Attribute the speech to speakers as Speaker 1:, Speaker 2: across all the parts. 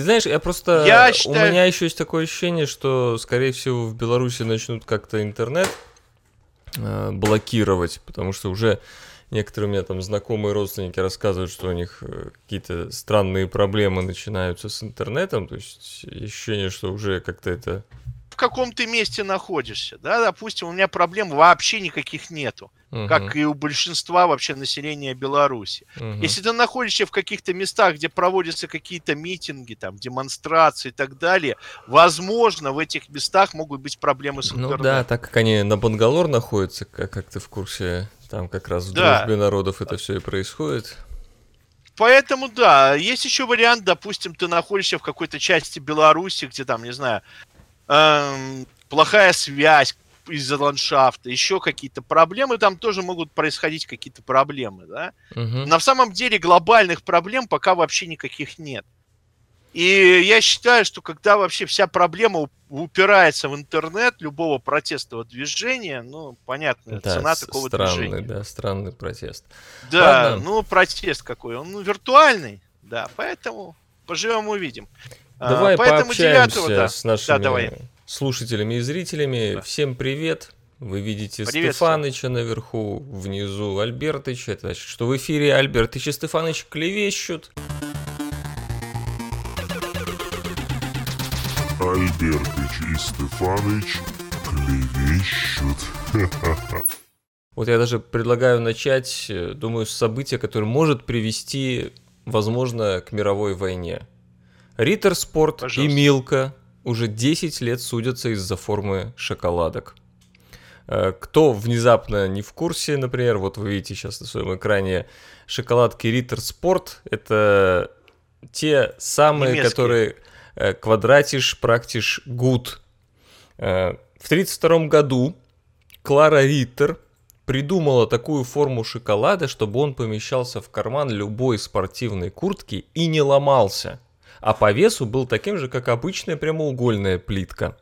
Speaker 1: Ты знаешь, я просто...
Speaker 2: Я
Speaker 1: У
Speaker 2: считаю-
Speaker 1: меня еще есть такое ощущение, что, скорее всего, в Беларуси начнут как-то интернет э, блокировать, потому что уже некоторые у меня там знакомые родственники рассказывают, что у них э, какие-то странные проблемы начинаются с интернетом, то есть ощущение, что уже как-то это...
Speaker 2: В каком ты месте находишься, да, допустим, у меня проблем вообще никаких нету,
Speaker 1: Мгм,
Speaker 2: как и у большинства вообще населения Беларуси.
Speaker 1: мгм.
Speaker 2: Если ты находишься в каких-то местах, где проводятся какие-то митинги, там, демонстрации и так далее, возможно, в этих местах могут быть проблемы с
Speaker 1: Ну
Speaker 2: интернетом.
Speaker 1: да, так как они на Бангалор находятся, как, как ты в курсе, там как раз в
Speaker 2: Да.
Speaker 1: дружбе народов это все и происходит.
Speaker 2: Поэтому, да, есть еще вариант, допустим, ты находишься в какой-то части Беларуси, где там, не знаю, эм, плохая связь из-за ландшафта, еще какие-то проблемы, там тоже могут происходить какие-то проблемы, да.
Speaker 1: Мгм.
Speaker 2: На самом деле глобальных проблем пока вообще никаких нет. И я считаю, что когда вообще вся проблема уп- упирается в интернет любого протестного движения, ну, понятно,
Speaker 1: Да,
Speaker 2: цена такого
Speaker 1: странный,
Speaker 2: движения.
Speaker 1: да, странный протест.
Speaker 2: Да,
Speaker 1: Ладно.
Speaker 2: ну протест какой, он виртуальный, да, поэтому поживем увидим. А,
Speaker 1: Давай
Speaker 2: поэтому
Speaker 1: пообщаемся
Speaker 2: 9 да.
Speaker 1: с нашими
Speaker 2: давай.
Speaker 1: Слушателями и зрителями.
Speaker 2: Да.
Speaker 1: Всем привет. Вы видите
Speaker 2: Приветствую.
Speaker 1: Стефаныча наверху, внизу Альбертыч. Это значит, что в эфире Альбертыч и Стефаныч клевещут.
Speaker 3: Альбертыч и Стефаныч клевещут.
Speaker 1: Вот я даже предлагаю начать, э, думаю, с события, которое может привести, возможно, к мировой войне. Риттер Спорт и. Милка уже 10 лет судятся из-за формы шоколадок. Э, Кто внезапно не в курсе, например, вот вы видите сейчас на своем экране шоколадки Риттер Спорт. Это те самые,
Speaker 2: Немецкие.
Speaker 1: которые квадратиш, практиш, гуд. В 1932 году Клара Риттер придумала такую форму шоколада, чтобы он помещался в карман любой спортивной куртки и не ломался, а по весу был таким же, как обычная прямоугольная плитка.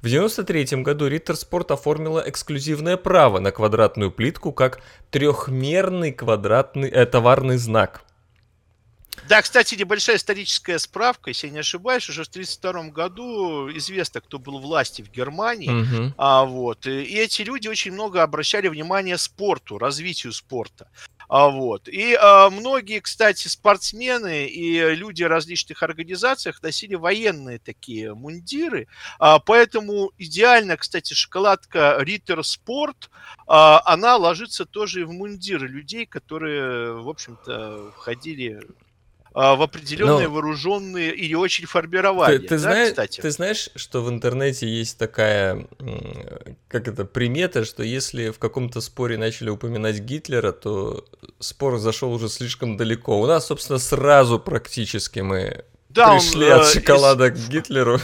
Speaker 1: В 1993 году Риттер Спорт оформила эксклюзивное право на квадратную плитку как трехмерный квадратный э, товарный знак.
Speaker 2: Да, кстати, небольшая историческая справка, если я не ошибаюсь, уже в 1932 году известно, кто был власти в Германии.
Speaker 1: Мгм.
Speaker 2: А, вот. И и эти люди очень много обращали внимание спорту, развитию спорта. А, вот. И а, многие, кстати, спортсмены и люди различных организациях носили военные такие мундиры. А, поэтому идеально, кстати, шоколадка Риттер Спорт, а, она ложится тоже и в мундиры людей, которые, в общем-то, входили в определенные
Speaker 1: Но-
Speaker 2: вооруженные или очень формирования.
Speaker 1: Ты, ты
Speaker 2: да,
Speaker 1: знаешь,
Speaker 2: кстати?
Speaker 1: ты знаешь, что в интернете есть такая, как это, примета, что если в каком-то споре начали упоминать Гитлера, то спор зашел уже слишком далеко. У нас, собственно, сразу практически мы
Speaker 2: Да, он,
Speaker 1: пришли
Speaker 2: э,
Speaker 1: от
Speaker 2: из-
Speaker 1: шоколада к Гитлеру.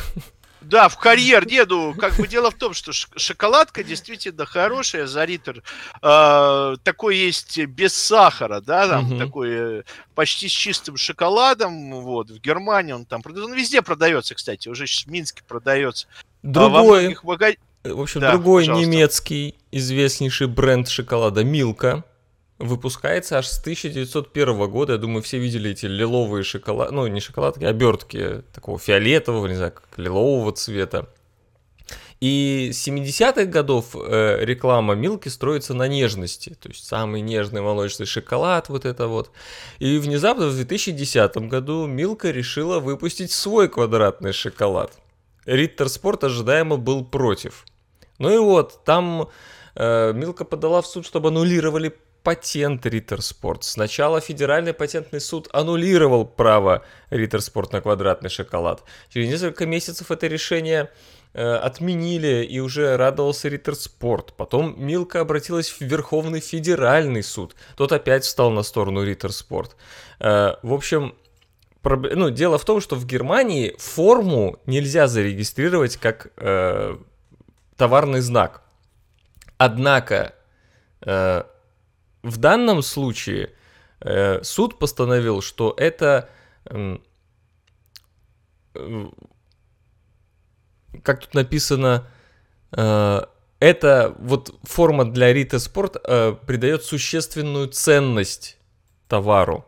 Speaker 2: Да, в карьер деду. Как бы дело в том, что шоколадка действительно хорошая за литр. Э, такой есть без сахара, да, там такой э, почти с чистым шоколадом. Вот, в Германии он там продается. Он везде продается, кстати, уже сейчас в Минске продается. А
Speaker 1: Другой,
Speaker 2: мага-
Speaker 1: в общем,
Speaker 2: Да,
Speaker 1: другой
Speaker 2: пожалуйста.
Speaker 1: немецкий известнейший бренд шоколада Милка выпускается аж с 1901 года. Я думаю, все видели эти лиловые шоколад, ну не шоколадки, а обертки такого фиолетового, не знаю, как лилового цвета. И с 70-х годов э, реклама Милки строится на нежности, то есть самый нежный молочный шоколад, вот это вот. И внезапно в 2010 году Милка решила выпустить свой квадратный шоколад. Риттер Спорт ожидаемо был против. Ну и вот, там э, Милка подала в суд, чтобы аннулировали патент Риттер Спорт. Сначала федеральный патентный суд аннулировал право Риттер Спорт на квадратный шоколад. Через несколько месяцев это решение э, отменили и уже радовался Риттер Спорт. Потом Милка обратилась в Верховный федеральный суд. Тот опять встал на сторону Риттер Спорт. Э, в общем, проб- ну, дело в том, что в Германии форму нельзя зарегистрировать как э, товарный знак. Однако э, в данном случае э, суд постановил, что это э, как тут написано, э, эта вот форма для Рита Спорт э, придает существенную ценность товару.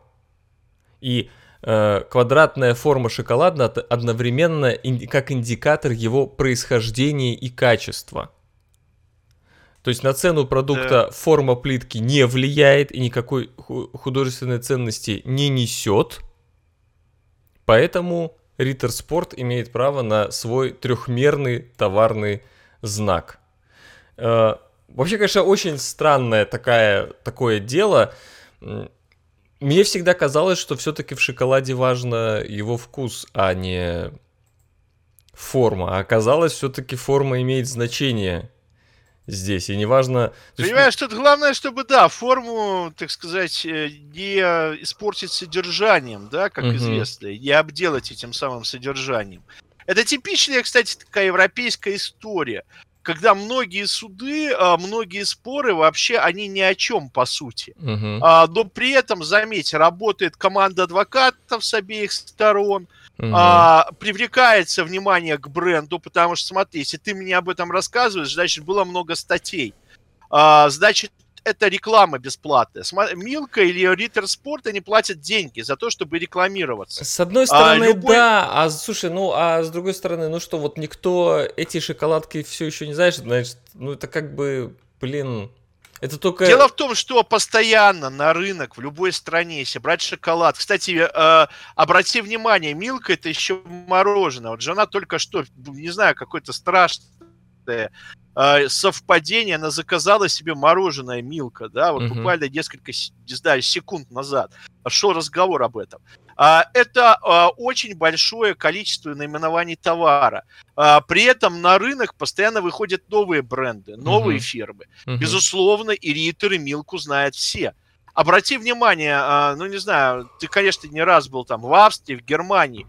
Speaker 1: И э, квадратная форма шоколада одновременно как индикатор его происхождения и качества. То есть на цену продукта да. форма плитки не влияет и никакой художественной ценности не несет. Поэтому Ritter Sport имеет право на свой трехмерный товарный знак. Э, вообще, конечно, очень странное такая, такое дело. Мне всегда казалось, что все-таки в шоколаде важно его вкус, а не форма. А оказалось, все-таки форма имеет значение здесь. И неважно...
Speaker 2: Понимаешь, есть... тут главное, чтобы, да, форму, так сказать, э, не испортить содержанием, да, как угу. известно, не обделать этим самым содержанием. Это типичная, кстати, такая европейская история когда многие суды, а, многие споры вообще, они ни о чем, по сути. Uh-huh. Но при этом, заметь, работает команда адвокатов с обеих сторон, uh-huh. а, привлекается внимание к бренду, потому что, смотри, если ты мне об этом рассказываешь, значит, было много статей. А, значит, это реклама бесплатная. Милка или Риттер Спорт, они платят деньги за то, чтобы рекламироваться.
Speaker 1: С одной а стороны, а, любой... да, а слушай, ну, а с другой стороны, ну что, вот никто эти шоколадки все еще не знает, значит, ну это как бы, блин, это только...
Speaker 2: Дело в том, что постоянно на рынок в любой стране, если брать шоколад... Кстати, э, обрати внимание, Милка это еще мороженое. Вот жена только что, не знаю, какой-то страшный э, совпадение, она заказала себе мороженое Милка, да, вот угу. буквально несколько, не знаю, секунд назад шел разговор об этом. А, это а, очень большое количество наименований товара. А, при этом на рынок постоянно выходят новые бренды, новые uh фирмы. uh Безусловно, и Риттер, и Милку знают все. Обрати внимание, ну не знаю, ты, конечно, не раз был там в Австрии, в Германии,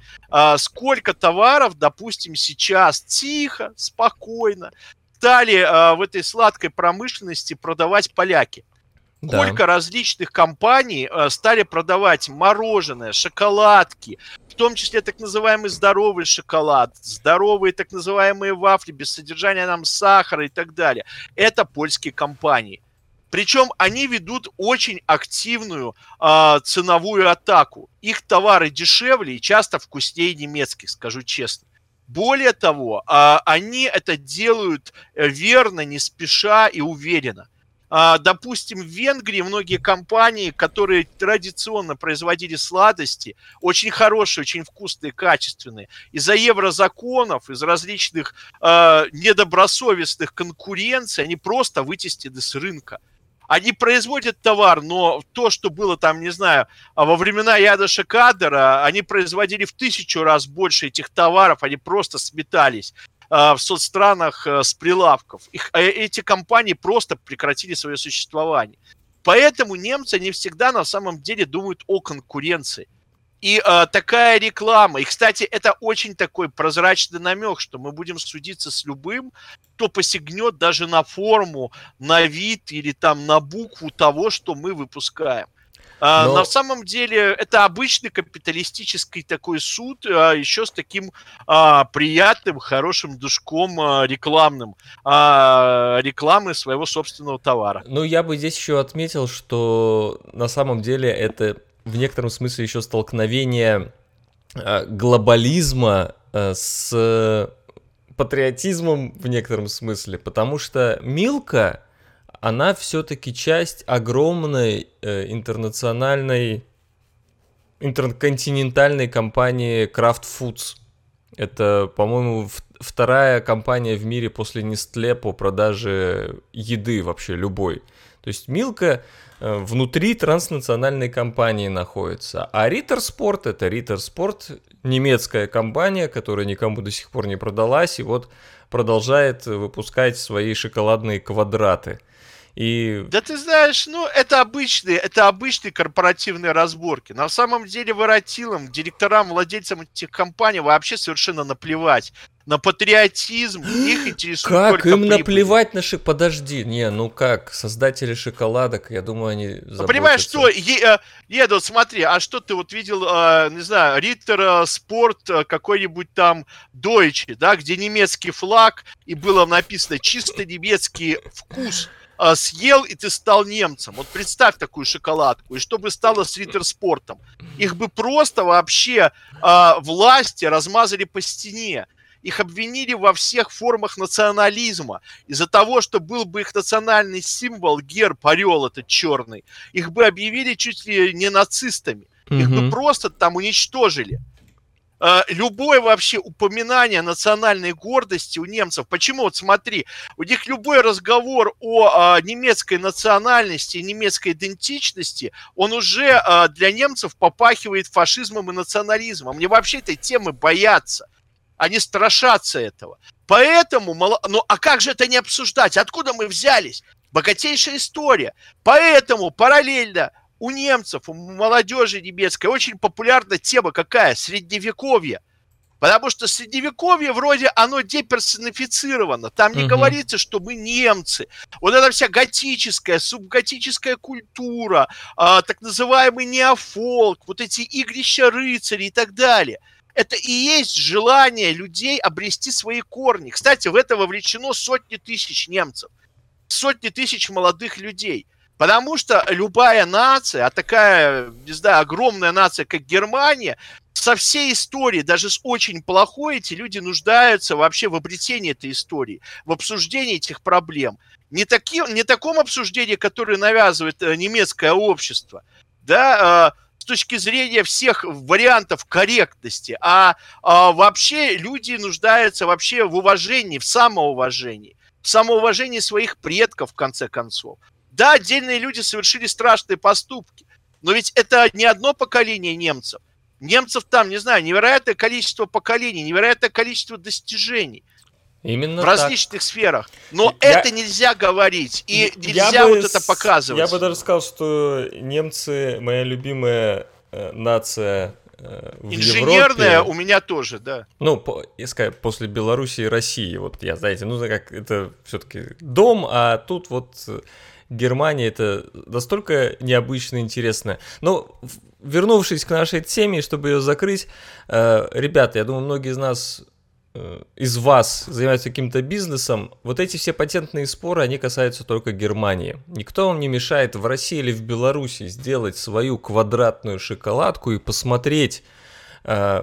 Speaker 2: сколько товаров, допустим, сейчас тихо, спокойно стали в этой сладкой промышленности продавать поляки. Да. Сколько различных компаний стали продавать мороженое, шоколадки, в том числе так называемый здоровый шоколад, здоровые так называемые вафли без содержания нам сахара и так далее. Это польские компании. Причем они ведут очень активную э, ценовую атаку. Их товары дешевле и часто вкуснее немецких, скажу честно. Более того, э, они это делают э, верно, не спеша и уверенно. А, допустим, в Венгрии многие компании, которые традиционно производили сладости, очень хорошие, очень вкусные, качественные, из-за еврозаконов, из различных э, недобросовестных конкуренций, они просто вытеснены с рынка. Они производят товар, но то, что было там, не знаю, во времена Яда Шакадера, они производили в тысячу раз больше этих товаров, они просто сметались. А, в соцстранах э, с прилавков. Их, э, эти компании просто прекратили свое существование. Поэтому немцы не всегда на самом деле думают о конкуренции. И э, такая реклама, и, кстати, это очень такой прозрачный намек, что мы будем судиться с любым, кто посягнет даже на форму, на вид или там на букву того, что мы выпускаем. А, Но... На самом деле это обычный капиталистический такой суд, а, еще с таким а, приятным, хорошим душком а, рекламным, а, рекламы своего собственного товара.
Speaker 1: Ну, я бы здесь еще отметил, что на самом деле это в некотором смысле еще столкновение а, глобализма а, с патриотизмом в некотором смысле, потому что Милка она все-таки часть огромной э, интернациональной, интерконтинентальной компании Kraft Foods. Это, по-моему, вторая компания в мире после Nestle по продаже еды вообще любой. То есть Милка э, внутри транснациональной компании находится. А Ritter Sport это Ritter Sport, немецкая компания, которая никому до сих пор не продалась, и вот продолжает выпускать свои шоколадные квадраты. И...
Speaker 2: Да ты знаешь, ну, это обычные, это обычные корпоративные разборки. На самом деле воротилам, директорам, владельцам этих компаний вообще совершенно наплевать на патриотизм, их интересует
Speaker 1: Как им
Speaker 2: прибыль.
Speaker 1: наплевать на шик... Подожди, не, ну как, создатели шоколадок, я думаю, они заботятся.
Speaker 2: Ну, понимаешь, что, е, э, еду, смотри, а что ты вот видел, э, не знаю, Риттер э, Спорт какой-нибудь там Deutsche, да, где немецкий флаг, и было написано чисто немецкий вкус, а, съел, и ты стал немцем. Вот представь такую шоколадку, и что бы стало с Риттерспортом? Их бы просто вообще а, власти размазали по стене. Их обвинили во всех формах национализма. Из-за того, что был бы их национальный символ, герб, орел этот черный, их бы объявили чуть ли не нацистами. Их бы просто там уничтожили. Э, любое вообще упоминание национальной гордости у немцев. Почему? Вот смотри, у них любой разговор о а, немецкой национальности, немецкой идентичности, он уже а, для немцев попахивает фашизмом и национализмом. Мне вообще этой темы боятся. Они страшатся этого. Поэтому, ну а как же это не обсуждать? Откуда мы взялись? Богатейшая история. Поэтому параллельно у немцев, у молодежи немецкой очень популярна тема какая? Средневековье. Потому что средневековье вроде оно деперсонифицировано. Там не угу. говорится, что мы немцы. Вот эта вся готическая, субготическая культура, а, так называемый неофолк, вот эти игрища рыцарей и так далее. Это и есть желание людей обрести свои корни. Кстати, в это вовлечено сотни тысяч немцев, сотни тысяч молодых людей – Потому что любая нация, а такая, не знаю, огромная нация, как Германия, со всей историей, даже с очень плохой, эти люди нуждаются вообще в обретении этой истории, в обсуждении этих проблем. Не, таки, не таком обсуждении, которое навязывает э, немецкое общество, да, э, с точки зрения всех вариантов корректности, а, а вообще люди нуждаются вообще в уважении, в самоуважении, в самоуважении своих предков, в конце концов. Да, отдельные люди совершили страшные поступки, но ведь это не одно поколение немцев. Немцев там, не знаю, невероятное количество поколений, невероятное количество достижений. Именно в различных так. сферах. Но я, это нельзя говорить, и нельзя вот бы, это показывать.
Speaker 1: Я бы даже сказал, что немцы моя любимая э, нация
Speaker 2: э, в Инженерная Европе. у меня тоже, да.
Speaker 1: Ну, по, если после Белоруссии и России, вот я, знаете, ну, как это все-таки дом, а тут вот Германия это настолько необычно интересно. Но вернувшись к нашей теме, чтобы ее закрыть, э, ребята, я думаю, многие из нас э, из вас занимаются каким-то бизнесом, вот эти все патентные споры, они касаются только Германии. Никто вам не мешает в России или в Беларуси сделать свою квадратную шоколадку и посмотреть, э,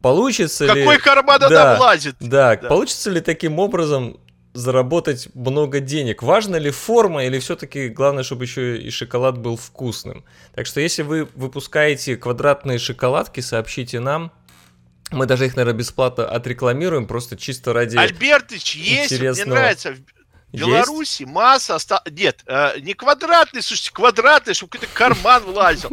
Speaker 1: получится
Speaker 2: Какой
Speaker 1: ли...
Speaker 2: Какой карман да, она влазит.
Speaker 1: Да, да, получится ли таким образом заработать много денег. Важно ли форма или все-таки главное, чтобы еще и шоколад был вкусным. Так что если вы выпускаете квадратные шоколадки, сообщите нам. Мы даже их, наверное, бесплатно отрекламируем, просто чисто ради
Speaker 2: Альбертыч, есть, интересного... мне нравится. Беларуси есть? масса оста... Нет, э, не квадратный, слушайте, квадратный, чтобы какой-то карман влазил.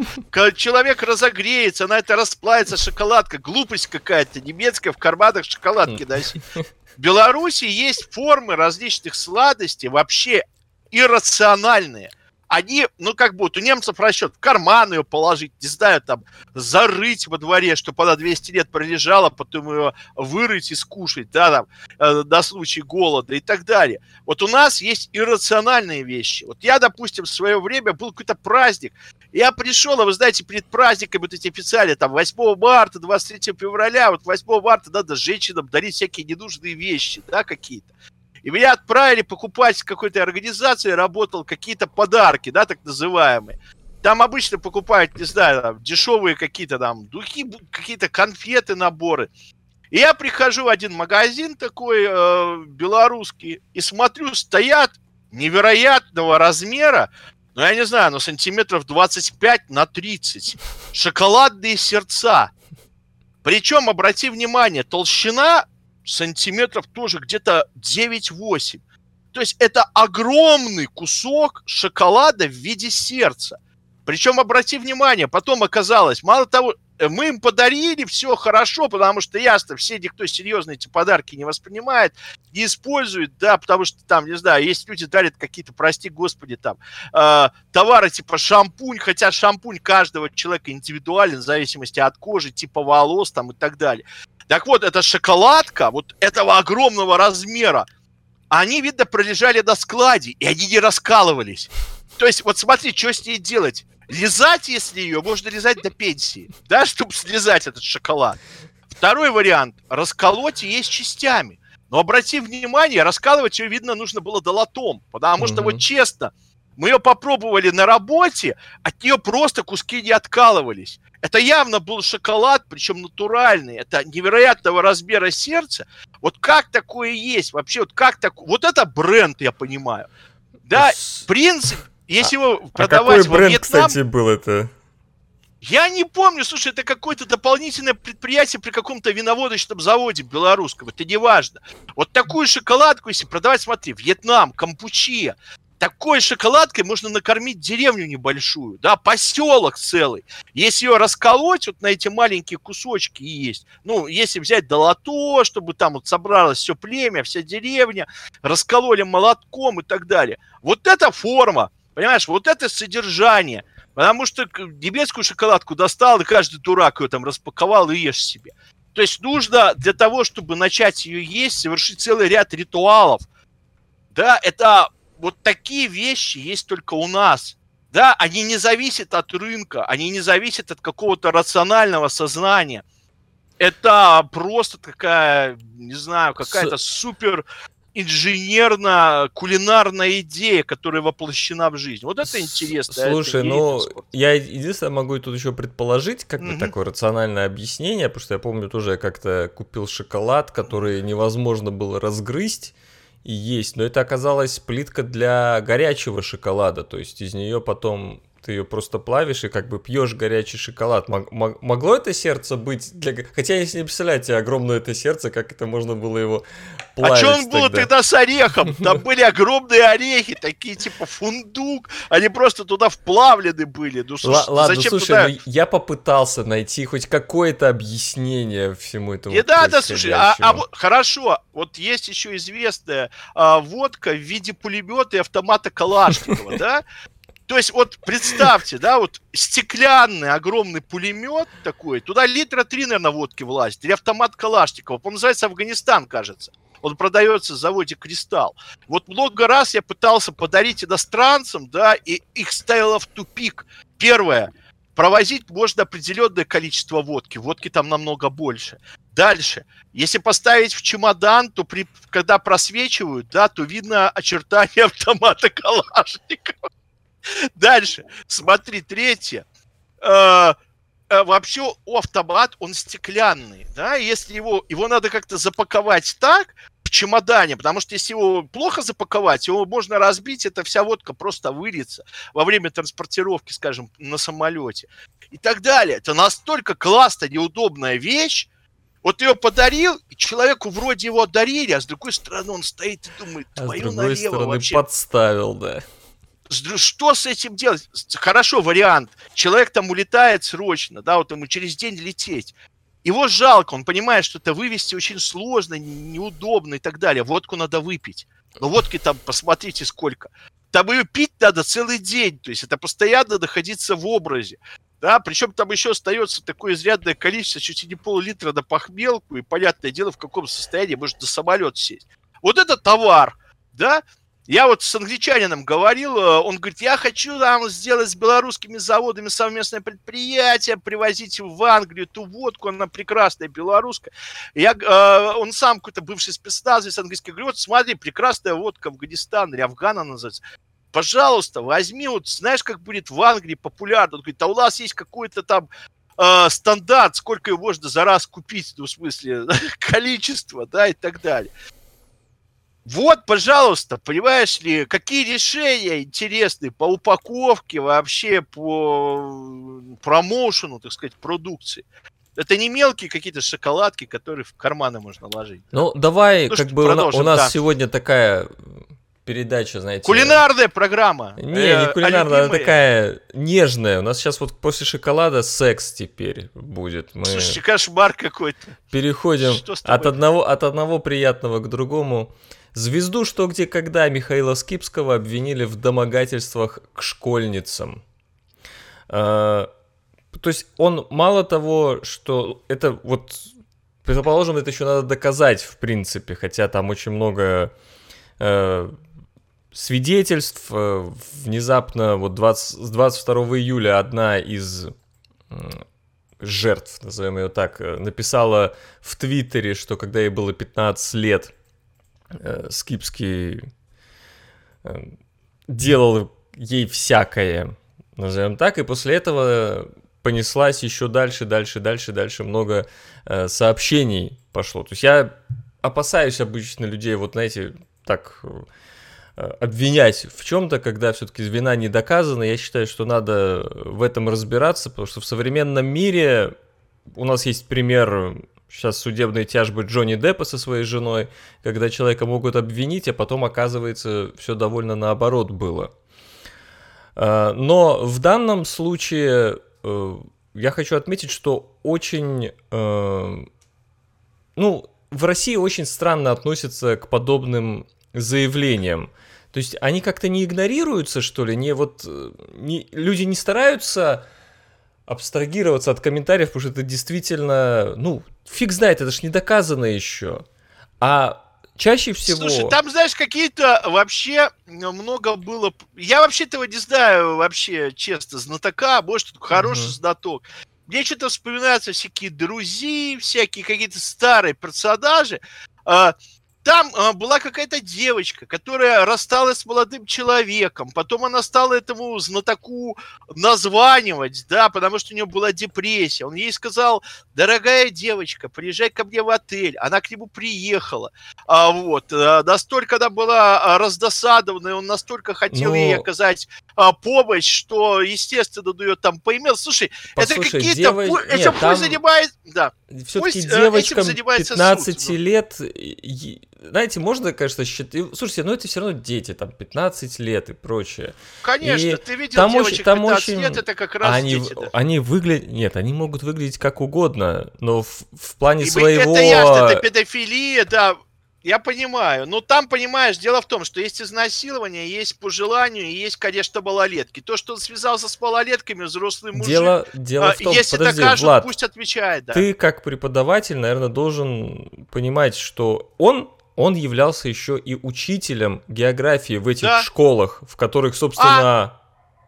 Speaker 2: Человек разогреется, на это расплавится шоколадка. Глупость какая-то немецкая в карманах шоколадки носить. В Беларуси есть формы различных сладостей, вообще иррациональные. Они, ну, как вот у немцев расчет в карман ее положить, не знаю, там, зарыть во дворе, чтобы она 200 лет пролежала, потом ее вырыть и скушать, да, там, э, на случай голода и так далее. Вот у нас есть иррациональные вещи. Вот я, допустим, в свое время был какой-то праздник, я пришел, а вы знаете, перед праздниками вот эти официально, там, 8 марта, 23 февраля, вот 8 марта надо женщинам дарить всякие ненужные вещи, да, какие-то. И меня отправили покупать в какой-то организации, работал какие-то подарки, да, так называемые. Там обычно покупают, не знаю, там, дешевые какие-то там духи, какие-то конфеты, наборы. И я прихожу в один магазин такой э, белорусский и смотрю, стоят невероятного размера ну, я не знаю, ну, сантиметров 25 на 30. Шоколадные сердца. Причем, обрати внимание, толщина сантиметров тоже где-то 9-8. То есть это огромный кусок шоколада в виде сердца. Причем, обрати внимание, потом оказалось, мало того, Э, мы им подарили, все хорошо, потому что ясно, все, никто серьезно эти подарки не воспринимает, не использует, да, потому что там, не знаю, есть люди дарят какие-то, прости господи, там, э, товары типа шампунь, хотя шампунь каждого человека индивидуален в зависимости от кожи, типа волос там и так далее. Так вот, эта шоколадка вот этого огромного размера, они, видно, пролежали на складе, и они не раскалывались. То есть, вот смотри, что с ней делать? Лизать, если ее, можно лизать до пенсии, да, чтобы слезать этот шоколад. Второй вариант – расколоть и есть частями. Но обрати внимание, раскалывать ее, видно, нужно было долотом. Потому что, вот честно, мы ее попробовали на работе, от нее просто куски не откалывались. Это явно был шоколад, причем натуральный. Это невероятного размера сердца. Вот как такое есть? Вообще, вот как так? Вот это бренд, я понимаю. Да, принцип, если его
Speaker 1: А
Speaker 2: продавать
Speaker 1: какой
Speaker 2: во
Speaker 1: бренд,
Speaker 2: Вьетнам,
Speaker 1: кстати, был это?
Speaker 2: я не помню, слушай, это какое-то дополнительное предприятие при каком-то виноводочном заводе белорусском, это не важно. Вот такую шоколадку, если продавать, смотри, Вьетнам, Кампучия, такой шоколадкой можно накормить деревню небольшую, да, поселок целый. Если ее расколоть вот на эти маленькие кусочки и есть, ну, если взять долото, чтобы там вот собралось все племя, вся деревня, раскололи молотком и так далее. Вот это форма, понимаешь, вот это содержание. Потому что немецкую шоколадку достал, и каждый дурак ее там распаковал и ешь себе. То есть нужно для того, чтобы начать ее есть, совершить целый ряд ритуалов. Да, это вот такие вещи есть только у нас. Да, они не зависят от рынка, они не зависят от какого-то рационального сознания. Это просто такая, не знаю, какая-то супер инженерно-кулинарная идея, которая воплощена в жизнь. Вот это
Speaker 1: С-
Speaker 2: интересно. это
Speaker 1: Слушай,
Speaker 2: не
Speaker 1: ну, я единственное могу тут еще предположить, как бы
Speaker 2: Мгм.
Speaker 1: такое рациональное объяснение, потому что я помню тоже я как-то купил шоколад, который невозможно было разгрызть есть, но это оказалась плитка для горячего шоколада, то есть из нее потом ты ее просто плавишь и как бы пьешь горячий шоколад. Мог- мог- могло это сердце быть для... Хотя я не представляю, тебе огромное это сердце, как это можно было его плавить
Speaker 2: А что он был
Speaker 1: тогда?
Speaker 2: с орехом? Там были огромные орехи, такие типа фундук. Они просто туда вплавлены были. Ну, слушай,
Speaker 1: ладно,
Speaker 2: зачем
Speaker 1: слушай,
Speaker 2: туда...
Speaker 1: ну я попытался найти хоть какое-то объяснение всему этому.
Speaker 2: Не надо, слушай, а, а вот- хорошо, вот есть еще известная а, водка в виде пулемета и автомата Калашникова, да? То есть вот представьте, да, вот стеклянный огромный пулемет такой, туда литра три, наверное, водки влазит, или автомат Калашникова, он называется Афганистан, кажется. Он продается в заводе «Кристалл». Вот много раз я пытался подарить иностранцам, да, и их ставило в тупик. Первое, провозить можно определенное количество водки, водки там намного больше. Дальше, если поставить в чемодан, то при, когда просвечивают, да, то видно очертания автомата Калашникова. Дальше, смотри, третье. Э, э, вообще автомат, он стеклянный, да, если его, его надо как-то запаковать так, в чемодане, потому что если его плохо запаковать, его можно разбить, эта вся водка просто выльется во время транспортировки, скажем, на самолете и так далее. Это настолько классная, неудобная вещь, вот ее подарил, и человеку вроде его дарили, а с другой стороны он стоит и думает,
Speaker 1: А с
Speaker 2: твою
Speaker 1: другой
Speaker 2: налево
Speaker 1: стороны
Speaker 2: вообще.
Speaker 1: подставил, да.
Speaker 2: Что с этим делать? Хорошо, вариант. Человек там улетает срочно, да, вот ему через день лететь. Его жалко, он понимает, что это вывести очень сложно, неудобно и так далее. Водку надо выпить. Но водки там, посмотрите, сколько. Там ее пить надо целый день, то есть это постоянно находиться в образе. Да, причем там еще остается такое изрядное количество, чуть ли не пол-литра на похмелку, и понятное дело, в каком состоянии может на самолет сесть. Вот это товар, да, я вот с англичанином говорил, э, он говорит, я хочу там сделать с белорусскими заводами совместное предприятие, привозить в Англию ту водку, она прекрасная, белорусская. Я, э, он сам какой-то бывший спецназовец английский, говорю, вот смотри, прекрасная водка Афганистана или Афгана называется. Пожалуйста, возьми, вот знаешь, как будет в Англии популярно. Он говорит, а у нас есть какой-то там э, стандарт, сколько ее можно за раз купить, ну, в смысле, количество, да, и так далее. Вот, пожалуйста, понимаешь ли, какие решения интересные по упаковке, вообще по промоушену, так сказать, продукции. Это не мелкие какие-то шоколадки, которые в карманы можно ложить.
Speaker 1: Ну, давай,
Speaker 2: Ну
Speaker 1: как бы у, у нас
Speaker 2: да.
Speaker 1: сегодня такая передача, знаете...
Speaker 2: Кулинарная программа.
Speaker 1: Не,
Speaker 2: Э,
Speaker 1: не кулинарная, она такая нежная. У нас сейчас вот после шоколада секс теперь будет. Мы
Speaker 2: Слушайте, кошмар какой-то.
Speaker 1: переходим от одного, от одного приятного к другому. Звезду «Что, где, когда» Михаила Скипского обвинили в домогательствах к школьницам. А, То есть он мало того, что это вот, предположим, это еще надо доказать, в принципе, хотя там очень много э, свидетельств. Э, Внезапно вот 20, с 22 июля одна из жертв, назовем ее так, э, написала в Твиттере, что когда ей было 15 лет, э, Скипский делал ей всякое, назовем так, и после этого понеслась еще дальше, дальше, дальше, дальше много сообщений пошло. То есть я опасаюсь обычно людей, вот знаете, так обвинять в чем-то, когда все-таки вина не доказана. Я считаю, что надо в этом разбираться, потому что в современном мире у нас есть пример сейчас судебной тяжбы Джонни Деппа со своей женой, когда человека могут обвинить, а потом оказывается все довольно наоборот было. Э, но в данном случае э, я хочу отметить, что очень, ну, в России очень странно относятся к подобным заявлениям. То есть они как-то не игнорируются, что ли, не вот э, не, люди не стараются абстрагироваться от комментариев, потому что это действительно, ну, фиг знает, это ж не доказано еще. А чаще всего...
Speaker 2: Слушай, там, знаешь, какие-то вообще много было... Я вообще этого не знаю вообще, честно, знатока, может, хороший угу. знаток. Мне что-то вспоминаются всякие друзья, всякие какие-то старые персонажи. Там а, была какая-то девочка, которая рассталась с молодым человеком, потом она стала этому знатоку названивать, да, потому что у нее была депрессия. Он ей сказал, дорогая девочка, приезжай ко мне в отель. Она к нему приехала. А, вот, а, настолько она была а, раздосадована, и он настолько хотел Но... ей ну, оказать а, помощь, что, естественно, он ее там поимел. Слушай, Послушай, это какие-то... Дев... Этим там... занимает... Да.
Speaker 1: Все-таки э, девочкам 15 суд, лет... Знаете, можно, конечно, считать... Слушайте, ну это все равно дети, там, 15 лет и прочее.
Speaker 2: Конечно, и ты видел там девочек очень, там 15 очень... лет, это как раз
Speaker 1: они,
Speaker 2: дети. Да.
Speaker 1: Они выглядят... Нет, они могут выглядеть как угодно, но в, в плане и своего...
Speaker 2: Это ясно, это педофилия, да, я понимаю. Но там, понимаешь, дело в том, что есть изнасилование, есть по желанию, и есть, конечно, малолетки. То, что он связался с малолетками, взрослый мужик,
Speaker 1: дело, дело
Speaker 2: а,
Speaker 1: в том,
Speaker 2: если
Speaker 1: подожди,
Speaker 2: докажут,
Speaker 1: Влад,
Speaker 2: пусть отвечает. Да.
Speaker 1: Ты, как преподаватель, наверное, должен понимать, что он он являлся еще и учителем географии в этих да. школах, в которых, собственно, а,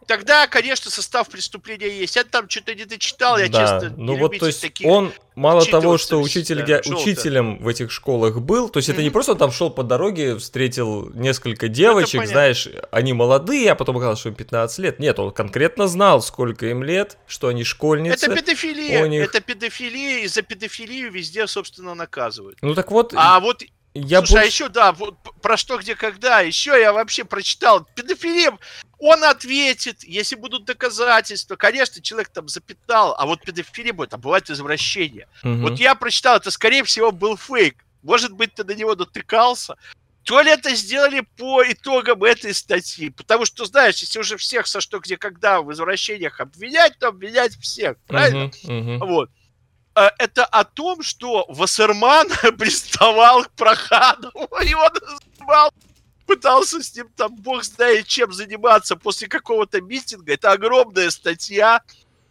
Speaker 2: Тогда, конечно, состав преступления есть. Я там что-то не дочитал, я да. честно
Speaker 1: ну вот, то есть он мало того, что учитель, да, учителем в этих школах был, то есть mm-hmm. это не просто там шел по дороге, встретил несколько девочек, знаешь, они молодые, а потом оказалось, что им 15 лет. Нет, он конкретно знал, сколько им лет, что они школьницы.
Speaker 2: Это педофилия, них... это педофилия, и за педофилию везде, собственно, наказывают.
Speaker 1: Ну так вот...
Speaker 2: А вот я Слушай, больше... а еще, да, вот про что, где, когда, еще я вообще прочитал. Педофилия, он ответит, если будут доказательства. Конечно, человек там запятал, а вот педофилия будет, а бывает извращение. Угу. Вот я прочитал, это, скорее всего, был фейк. Может быть, ты на него дотыкался. То ли это сделали по итогам этой статьи. Потому что, знаешь, если уже всех со что, где, когда в извращениях обвинять, то обвинять всех. Правильно? Угу, угу. Вот. Э, это о том, что Вассерман приставал к Прохадову, и он пытался с ним там, бог знает чем заниматься после какого-то митинга. Это огромная статья,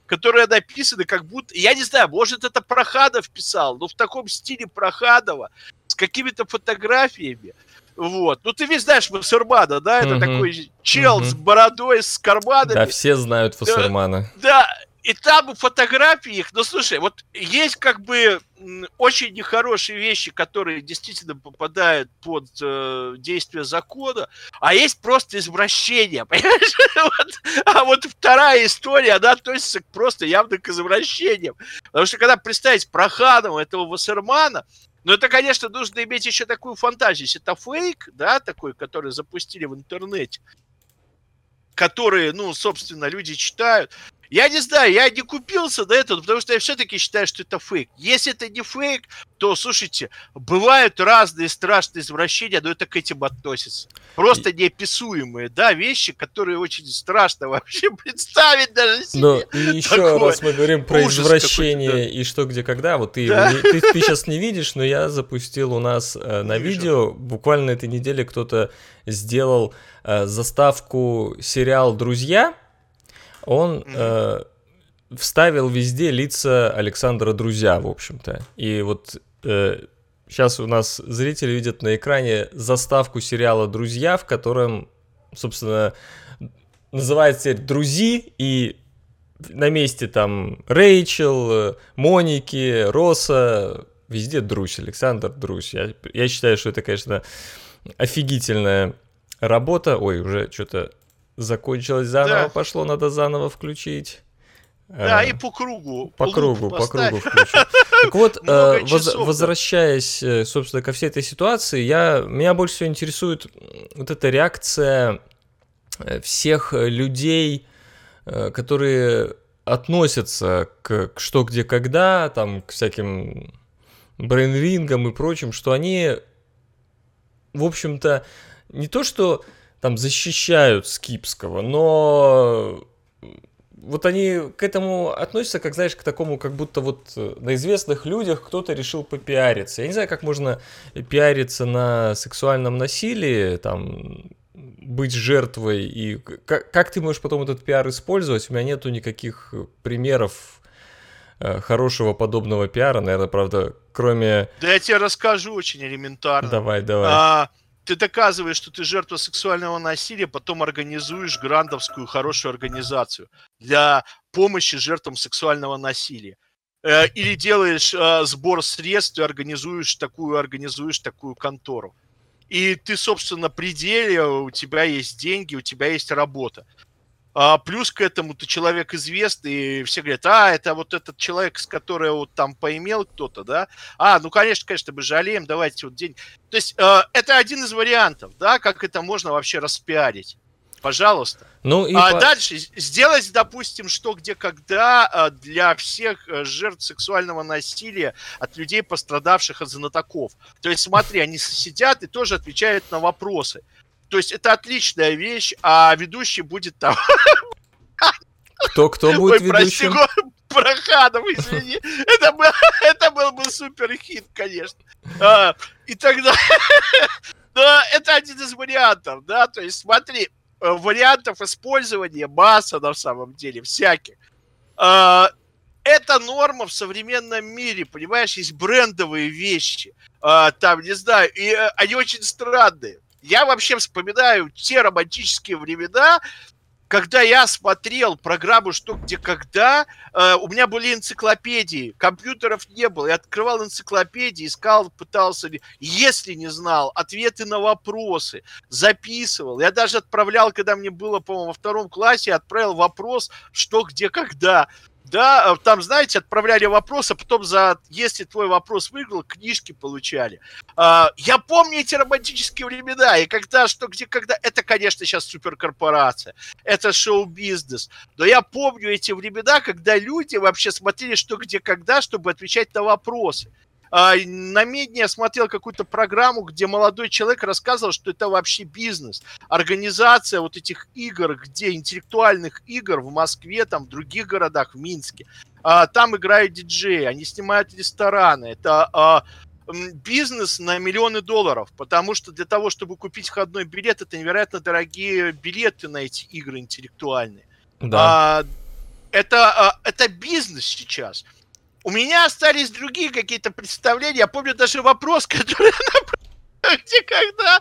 Speaker 2: которая написана как будто, я не знаю, может это Прохадов писал, но в таком стиле Прохадова, с какими-то фотографиями. Вот. Ну, ты весь знаешь Вассермана, да? Это mm-hmm. такой чел mm-hmm. с бородой, с карманами.
Speaker 1: Да, все знают Вассермана.
Speaker 2: Да, и там фотографии их, ну слушай, вот есть как бы очень нехорошие вещи, которые действительно попадают под э, действие закона, а есть просто извращение, понимаешь? вот, а вот вторая история, она относится просто явно к извращениям. Потому что когда представить Проханова, этого Вассермана, ну это, конечно, нужно иметь еще такую фантазию. Если это фейк, да, такой, который запустили в интернете, которые, ну, собственно, люди читают, я не знаю, я не купился на это, потому что я все-таки считаю, что это фейк. Если это не фейк, то, слушайте, бывают разные страшные извращения, но это к этим относится. Просто неописуемые, да, вещи, которые очень страшно вообще представить даже себе.
Speaker 1: Но и еще раз мы говорим про извращение да. и что, где, когда. Вот ты, да. ты, ты сейчас не видишь, но я запустил у нас э, на не видео, вижу. буквально этой неделе кто-то сделал э, заставку сериал «Друзья», он э, вставил везде лица Александра Друзья, в общем-то. И вот э, сейчас у нас зрители видят на экране заставку сериала «Друзья», в котором, собственно, называется теперь «Друзи», и на месте там Рэйчел, Моники, Роса, Везде Друсь, Александр Друсь. Я, я считаю, что это, конечно, офигительная работа. Ой, уже что-то закончилось заново,
Speaker 2: Да.
Speaker 1: пошло, надо заново включить.
Speaker 2: Да,
Speaker 1: А,
Speaker 2: и по кругу.
Speaker 1: по кругу, по кругу включу. Так вот, э, воз- возвращаясь, э, собственно, ко всей этой ситуации, я, меня больше всего интересует вот эта реакция э, всех э, людей, э, которые относятся к, к что, где, когда, там, к всяким брейнрингам и прочим, что они, в общем-то, не то что там защищают Скипского, но вот они к этому относятся, как, знаешь, к такому, как будто вот э, на известных людях кто-то решил попиариться. Я не знаю, как можно пиариться на сексуальном насилии, там, быть жертвой, и как, как ты можешь потом этот пиар использовать? У меня нету никаких примеров э, хорошего подобного пиара, наверное, правда, кроме...
Speaker 2: Да я тебе расскажу очень элементарно.
Speaker 1: Давай, давай.
Speaker 2: А, ты доказываешь, что ты жертва сексуального насилия, потом организуешь грандовскую хорошую организацию для помощи жертвам сексуального насилия. Э, Или делаешь э, сбор средств и организуешь такую, организуешь такую контору. И ты, собственно, при деле, у тебя есть деньги, у тебя есть работа. А плюс к этому ты человек известный, и все говорят, а, это вот этот человек, с которого вот там поимел кто-то, да? А, ну, конечно, конечно, мы жалеем, давайте вот день. То есть э, это один из вариантов, да, как это можно вообще распиарить. Пожалуйста.
Speaker 1: Ну и
Speaker 2: а
Speaker 1: по-
Speaker 2: дальше сделать, допустим, что, где, когда э, для всех э, жертв сексуального насилия от людей, пострадавших от знатоков. То есть, смотри, они сидят и тоже отвечают на вопросы. То есть это отличная вещь, а ведущий будет там...
Speaker 1: кто, кто будет
Speaker 2: Ой, прости,
Speaker 1: ведущим?
Speaker 2: го- Проханов, извини. Это был, это был бы супер хит, конечно. А, и тогда... Да, это один из вариантов, да, то есть смотри, э, вариантов использования масса на самом деле, всяких. А, Это норма в современном мире, понимаешь, есть брендовые вещи, а, там, не знаю, и э, они очень странные. Я вообще вспоминаю те романтические времена, когда я смотрел программу «Что, где, когда», э, у меня были энциклопедии, компьютеров не было. Я открывал энциклопедии, искал, пытался, ли- если не знал, ответы на вопросы, записывал. Я даже отправлял, когда мне было, по-моему, во втором классе, отправил вопрос «Что, где, когда». Да, э, там, знаете, отправляли вопрос, а потом за, если твой вопрос выиграл, книжки получали. А, Я помню эти романтические времена, и когда, что, где, когда, это, конечно, сейчас суперкорпорация это шоу-бизнес. Но я помню эти времена, когда люди вообще смотрели, что где когда, чтобы отвечать на вопросы. А, На медне я смотрел какую-то программу, где молодой человек рассказывал, что это вообще бизнес. Организация вот этих игр, где интеллектуальных игр в Москве, там в других городах, в Минске. А, Там играют диджеи, они снимают рестораны. Это а, бизнес на миллионы долларов, потому что для того, чтобы купить входной билет, это невероятно дорогие билеты на эти игры интеллектуальные.
Speaker 1: Да.
Speaker 2: А, это, а, это бизнес сейчас. У меня остались другие какие-то представления. Я помню даже вопрос, который она где когда.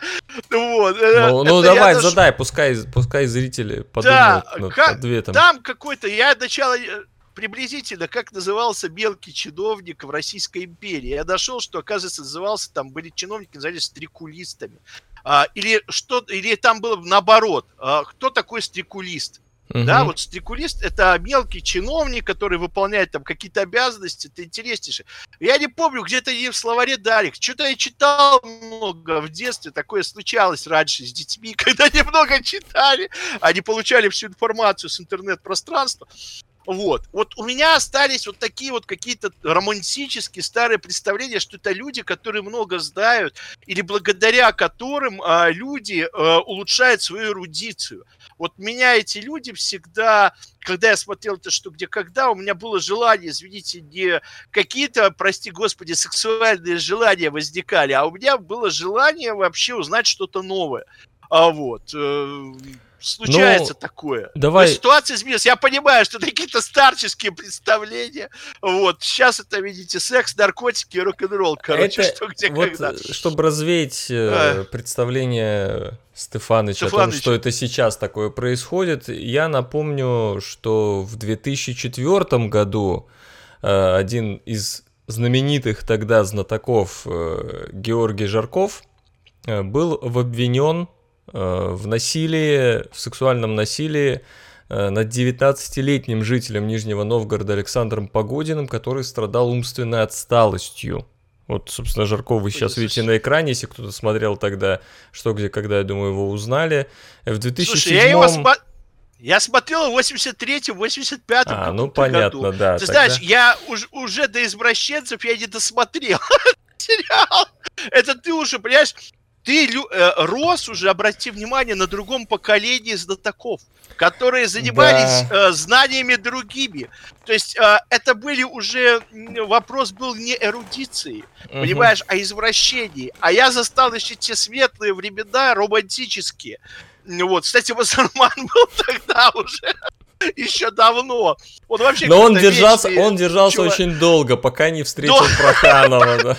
Speaker 2: Вот. э,
Speaker 1: Ну, ну давай,
Speaker 2: даже-
Speaker 1: задай, пускай, пускай зрители подумают над
Speaker 2: как-
Speaker 1: ответом.
Speaker 2: Там какой-то, я начало э, приблизительно, как назывался мелкий чиновник в Российской империи. Я дошел, что, оказывается, назывался, там были чиновники, назывались стрекулистами. А, или что, или там было наоборот. А, кто такой стрекулист? Да,
Speaker 1: Мгм.
Speaker 2: вот стрекулист это мелкий чиновник, который выполняет там какие-то обязанности, это интереснейшее. Я не помню, где-то в словаре дали. Что-то я читал много в детстве, такое случалось раньше с детьми, когда немного читали, они получали всю информацию с интернет-пространства. Вот. Вот у меня остались вот такие вот какие-то романтические старые представления, что это люди, которые много знают, или благодаря которым а, люди а, улучшают свою эрудицию. Вот меня эти люди всегда, когда я смотрел это что, где, когда, у меня было желание, извините, не какие-то, прости господи, сексуальные желания возникали, а у меня было желание вообще узнать что-то новое. А вот. Случается
Speaker 1: Ну,
Speaker 2: такое.
Speaker 1: давай-
Speaker 2: Но ситуация изменилась. Я понимаю, что это какие-то старческие представления. Вот. Сейчас это, видите, секс, наркотики рок-н-ролл. Короче,
Speaker 1: Это
Speaker 2: что где
Speaker 1: вот,
Speaker 2: когда.
Speaker 1: э, чтобы развеять э, представление Стефаныча о том, что это сейчас такое происходит, я напомню, что в 2004 году э, один из знаменитых тогда знатоков э, Георгий Жарков э, был обвинен в насилии, в сексуальном насилии э, над 19-летним жителем Нижнего Новгорода Александром Погодиным, который страдал умственной отсталостью. Вот, собственно, Жарков вы сейчас видите на экране, если кто-то смотрел тогда «Что, где, когда», я думаю, его узнали. В 2007
Speaker 2: Слушай, я его. Я смотрел в 83-м, 85-м.
Speaker 1: А, ну понятно,
Speaker 2: году.
Speaker 1: да.
Speaker 2: Ты
Speaker 1: тогда...
Speaker 2: знаешь, я уж, уже до извращенцев я не досмотрел сериал. Это ты уже, понимаешь, ты э, рос уже, обрати внимание, на другом поколении знатоков, которые занимались да. э, знаниями другими. То есть э, это были уже, вопрос был не эрудиции, угу. понимаешь, а извращении. А я застал еще те светлые времена, романтические. Вот, кстати, Вассерман был тогда уже еще давно.
Speaker 1: Он вообще Но он держался, он держался чувак. очень долго, пока не встретил До... Проханова. Да.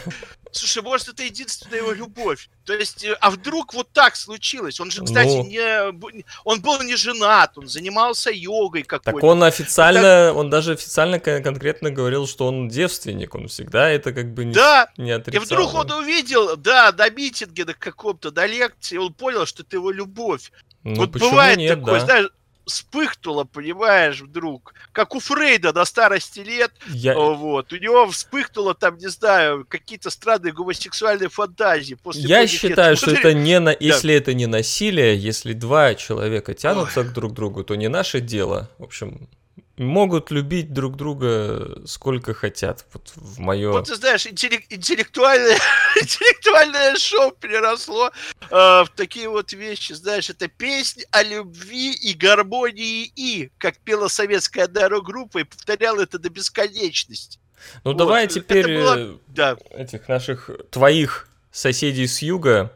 Speaker 2: Слушай, может, это единственная его любовь. То есть, э, а вдруг вот так случилось? Он же, кстати, ну... не, он был не женат, он занимался йогой какой-то.
Speaker 1: Так он официально, так... он даже официально конкретно говорил, что он девственник, он всегда это как бы не,
Speaker 2: да.
Speaker 1: не отрицал.
Speaker 2: И вдруг он увидел, да, на митинге на каком-то, на лекции, он понял, что это его любовь. Ну, вот бывает нет, такое, да? знаешь, вспыхнуло, понимаешь, вдруг. Как у Фрейда до старости лет. Я... Вот. У него вспыхнуло там, не знаю, какие-то странные гомосексуальные фантазии.
Speaker 1: После Я считаю, что это не на... если да. это не насилие, если два человека тянутся Ой. друг к другу, то не наше дело. В общем, могут любить друг друга сколько хотят. Вот в мое...
Speaker 2: Вот ты знаешь, интеллек- интеллектуальное, интеллектуальное шоу переросло э, в такие вот вещи. Знаешь, это песня о любви и гармонии и, как пела советская группа и повторяла это до бесконечности.
Speaker 1: Ну вот. давай теперь было... Э, да. этих наших твоих соседей с юга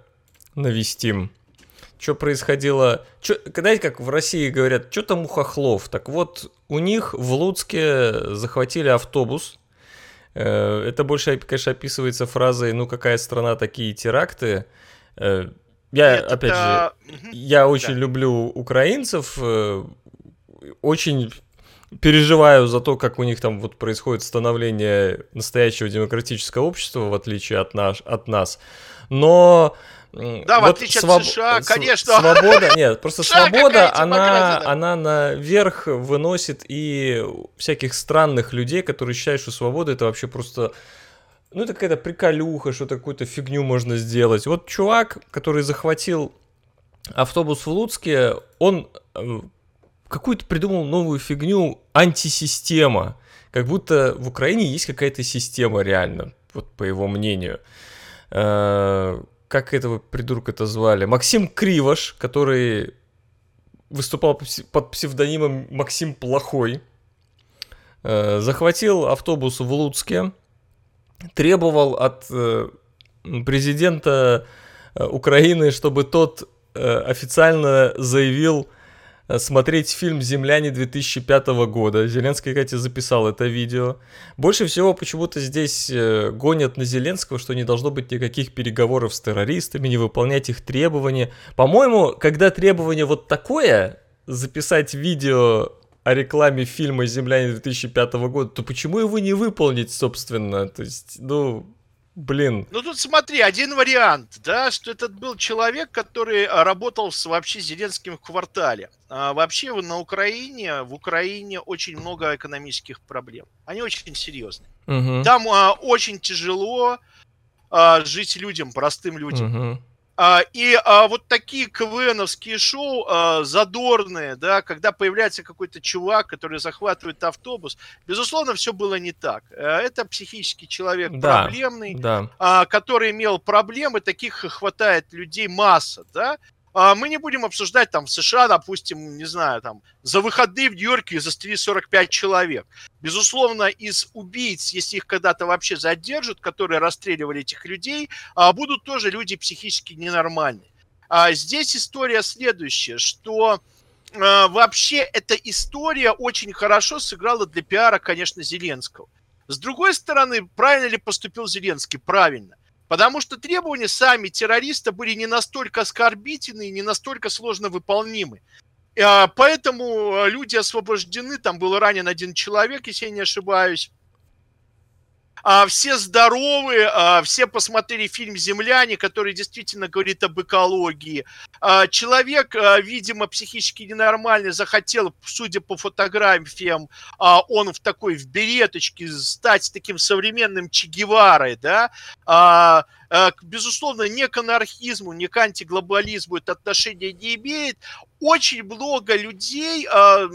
Speaker 1: навестим что происходило. Чё, знаете, как в России говорят, что там у хохлов? Так вот, у них в Луцке захватили автобус. Э, это больше, конечно, описывается фразой «ну какая страна, такие теракты». Э, я, Нет, опять это... же, я очень да. люблю украинцев, э, очень переживаю за то, как у них там вот происходит становление настоящего демократического общества, в отличие от, наш, от нас. Но
Speaker 2: да, вот в отличие своб... от США, конечно.
Speaker 1: Свобода, нет, просто свобода, она, она наверх выносит и всяких странных людей, которые считают, что свобода это вообще просто ну, это какая-то приколюха, что-то какую-то фигню можно сделать. Вот чувак, который захватил автобус в Луцке, он э, какую-то придумал новую фигню антисистема. Как будто в Украине есть какая-то система реально, вот по его мнению э, как этого придурка-то звали? Максим Кривош, который выступал под псевдонимом Максим Плохой, э, захватил автобус в Луцке, требовал от э, президента э, Украины, чтобы тот официально заявил смотреть фильм «Земляне» 2005 года. Зеленский, кстати, записал это видео. Больше всего почему-то здесь э, гонят на Зеленского, что не должно быть никаких переговоров с террористами, не выполнять их требования. По-моему, когда требование вот такое, записать видео о рекламе фильма «Земляне» 2005 года, то почему его не выполнить, собственно? То есть, ну, Блин.
Speaker 2: Ну тут смотри, один вариант, да, что этот был человек, который а, работал с вообще Зеленским в квартале. А вообще на Украине, в Украине очень много экономических проблем. Они очень серьезные. Угу. Там а, очень тяжело а, жить людям, простым людям. Угу. А, и а, вот такие КВНовские шоу а, задорные, да, когда появляется какой-то чувак, который захватывает автобус, безусловно, все было не так. А, это психический человек да, проблемный, да. Который имел проблемы, таких хватает людей масса, да, мы не будем обсуждать там в США, допустим, не знаю, там за выходные в Нью-Йорке застрелили 45 человек. Безусловно, из убийц, если их когда-то вообще задержат, которые расстреливали этих людей, а, будут тоже люди психически ненормальные. А здесь история следующая, что вообще эта история очень хорошо сыграла для пиара, конечно, Зеленского. С другой стороны, правильно ли поступил Зеленский? Правильно. Потому что требования сами террориста были не настолько оскорбительны и не настолько сложно выполнимы. А, поэтому а, люди освобождены, там был ранен один человек, если я не ошибаюсь. А, все здоровы, а, все посмотрели фильм «Земляне», который действительно говорит об экологии. А, человек, а, видимо, психически ненормальный, захотел, судя по фотографиям, а, он в такой, в береточке, стать таким современным Че Геварой, да, а, безусловно, не к анархизму, не к антиглобализму это отношение не имеет. Очень много людей а,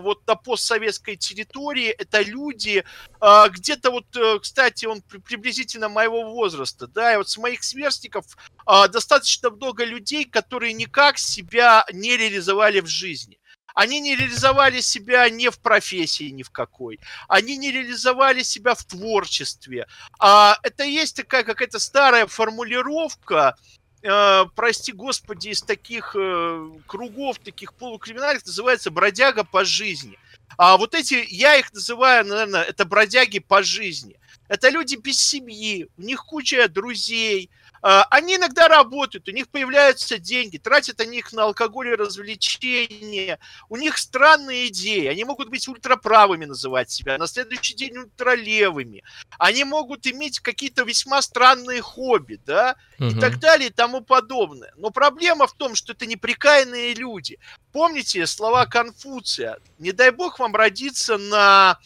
Speaker 2: вот на постсоветской территории, это люди, а, где-то вот, э, кстати, он приблизительно моего возраста, да, и вот с моих сверстников достаточно много людей, которые никак себя не реализовали в жизни. Они не реализовали себя ни в профессии ни в какой. Они не реализовали себя в творчестве. А это есть такая какая-то старая формулировка, э, прости господи, из таких э, кругов, таких полукриминальных, называется бродяга по жизни. А вот эти, я их называю, наверное, это бродяги по жизни. Это люди без семьи, у них куча друзей, они иногда работают, у них появляются деньги, тратят они их на алкоголь и развлечения. У них странные идеи. Они могут быть ультраправыми называть себя, на следующий день ультралевыми. Они могут иметь какие-то весьма странные хобби, да, угу. и так далее и тому подобное. Но проблема в том, что это неприкаянные люди. Помните слова Конфуция? Не дай бог вам родиться на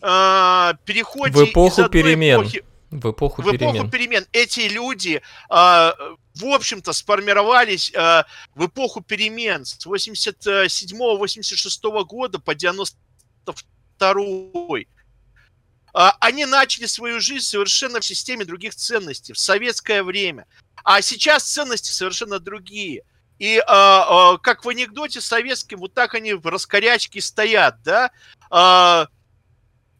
Speaker 2: э, переходе
Speaker 1: в эпоху перемен. Эпохи в эпоху
Speaker 2: в
Speaker 1: перемен.
Speaker 2: эпоху перемен. Эти люди, э, в общем-то, сформировались э, в эпоху перемен с 87-86 года по 92 а, они начали свою жизнь совершенно в системе других ценностей, в советское время. А сейчас ценности совершенно другие. И а, а, как в анекдоте советском, вот так они в раскорячке стоят, да, а,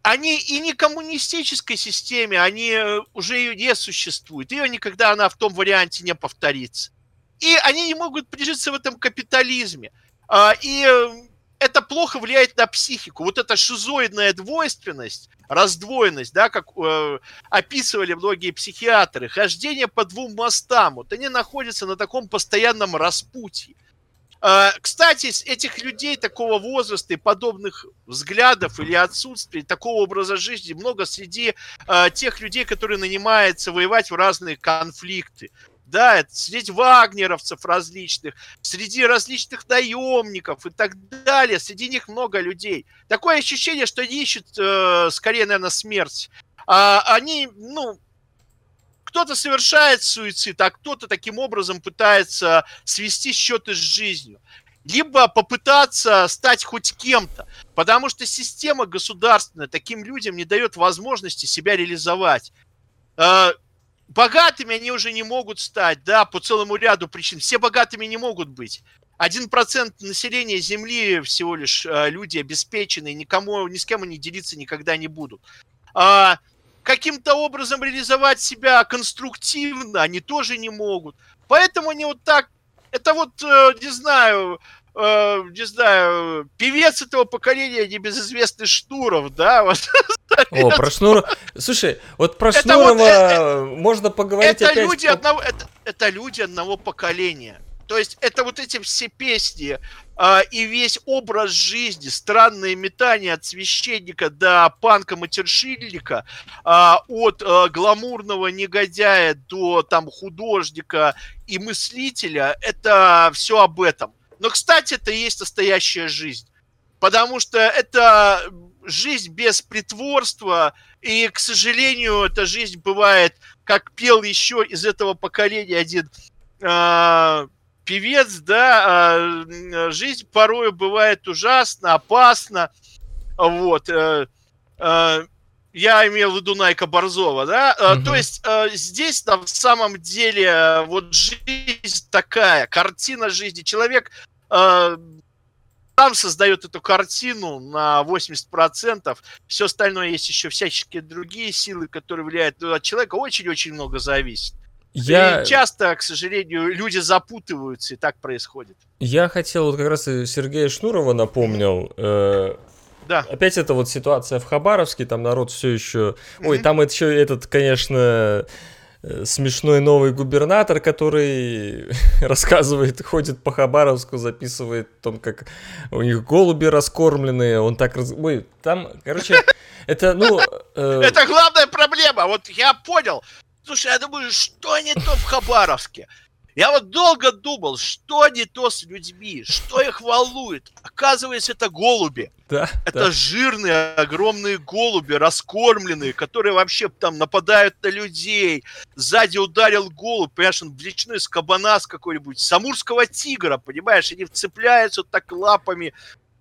Speaker 2: они и не коммунистической системе, они э, уже ее не существуют. Ее никогда она в том варианте не повторится. И они не могут прижиться в этом капитализме. А, и э, это плохо влияет на психику. Вот эта шизоидная двойственность, раздвоенность, да, как э, описывали многие психиатры, хождение по двум мостам, вот они находятся на таком постоянном распутье. А, кстати, этих людей такого возраста и подобных взглядов или отсутствия такого образа жизни много среди э, тех людей, которые нанимаются воевать в разные конфликты. Да, среди вагнеровцев различных, среди различных наемников и так далее. Среди них много людей. Такое ощущение, что они ищут э, скорее, наверное, смерть. А они, ну, кто-то совершает суицид, а кто-то таким образом пытается свести счеты с жизнью. Либо попытаться стать хоть кем-то, потому что система государственная таким людям не дает возможности себя реализовать. А, богатыми они уже не могут стать, да, по целому ряду причин. Все богатыми не могут быть. Один процент населения Земли всего лишь а, люди обеспеченные, никому, ни с кем они делиться никогда не будут. А, каким-то образом реализовать себя конструктивно они тоже не могут. Поэтому они вот так, это вот, э, не знаю, э, не знаю, певец этого поколения небезызвестный Шнуров, да, вот.
Speaker 1: О, про Шнурова. Слушай, вот про Шнурова вот, это, можно поговорить
Speaker 2: это
Speaker 1: опять.
Speaker 2: Люди одного, это, это люди одного поколения. То есть это вот эти все песни э, и весь образ жизни, странные метания от священника до панка-матершильника, э, от э, гламурного негодяя до там художника и мыслителя, это все об этом. Но, кстати, это и есть настоящая жизнь. Потому что это жизнь без притворства, и, к сожалению, эта жизнь бывает, как пел еще из этого поколения один певец, да, а, жизнь порою бывает ужасно, опасна, вот, э, э, я имел в виду Найка Борзова, да, угу. то есть здесь на самом деле вот жизнь такая, картина жизни, человек сам создает эту картину на 80%, все остальное есть еще всяческие другие силы, которые влияют, от человека очень-очень много зависит. Я... И часто, к сожалению, люди запутываются, и так происходит.
Speaker 1: Я хотел, вот как раз Сергея Шнурова напомнил, э, да. Опять это вот ситуация в Хабаровске, там народ все еще... Ой, там еще этот, конечно, э, смешной новый губернатор, который рассказывает, ходит по Хабаровску, записывает о том, как у них голуби раскормленные, он так... Раз... Ой, там, короче, Это, ну... э,
Speaker 2: Это главная проблема. Вот я понял. Слушай, я думаю, что не то в Хабаровске? Я вот долго думал, что не то с людьми, что их волнует. Оказывается, это голуби.
Speaker 1: Да,
Speaker 2: Это
Speaker 1: да.
Speaker 2: жирные, огромные голуби, раскормленные, которые вообще там нападают на людей. Сзади ударил голубь, понимаешь, он величиной с кабана с какой-нибудь, с амурского тигра, понимаешь, они вцепляются вот так лапами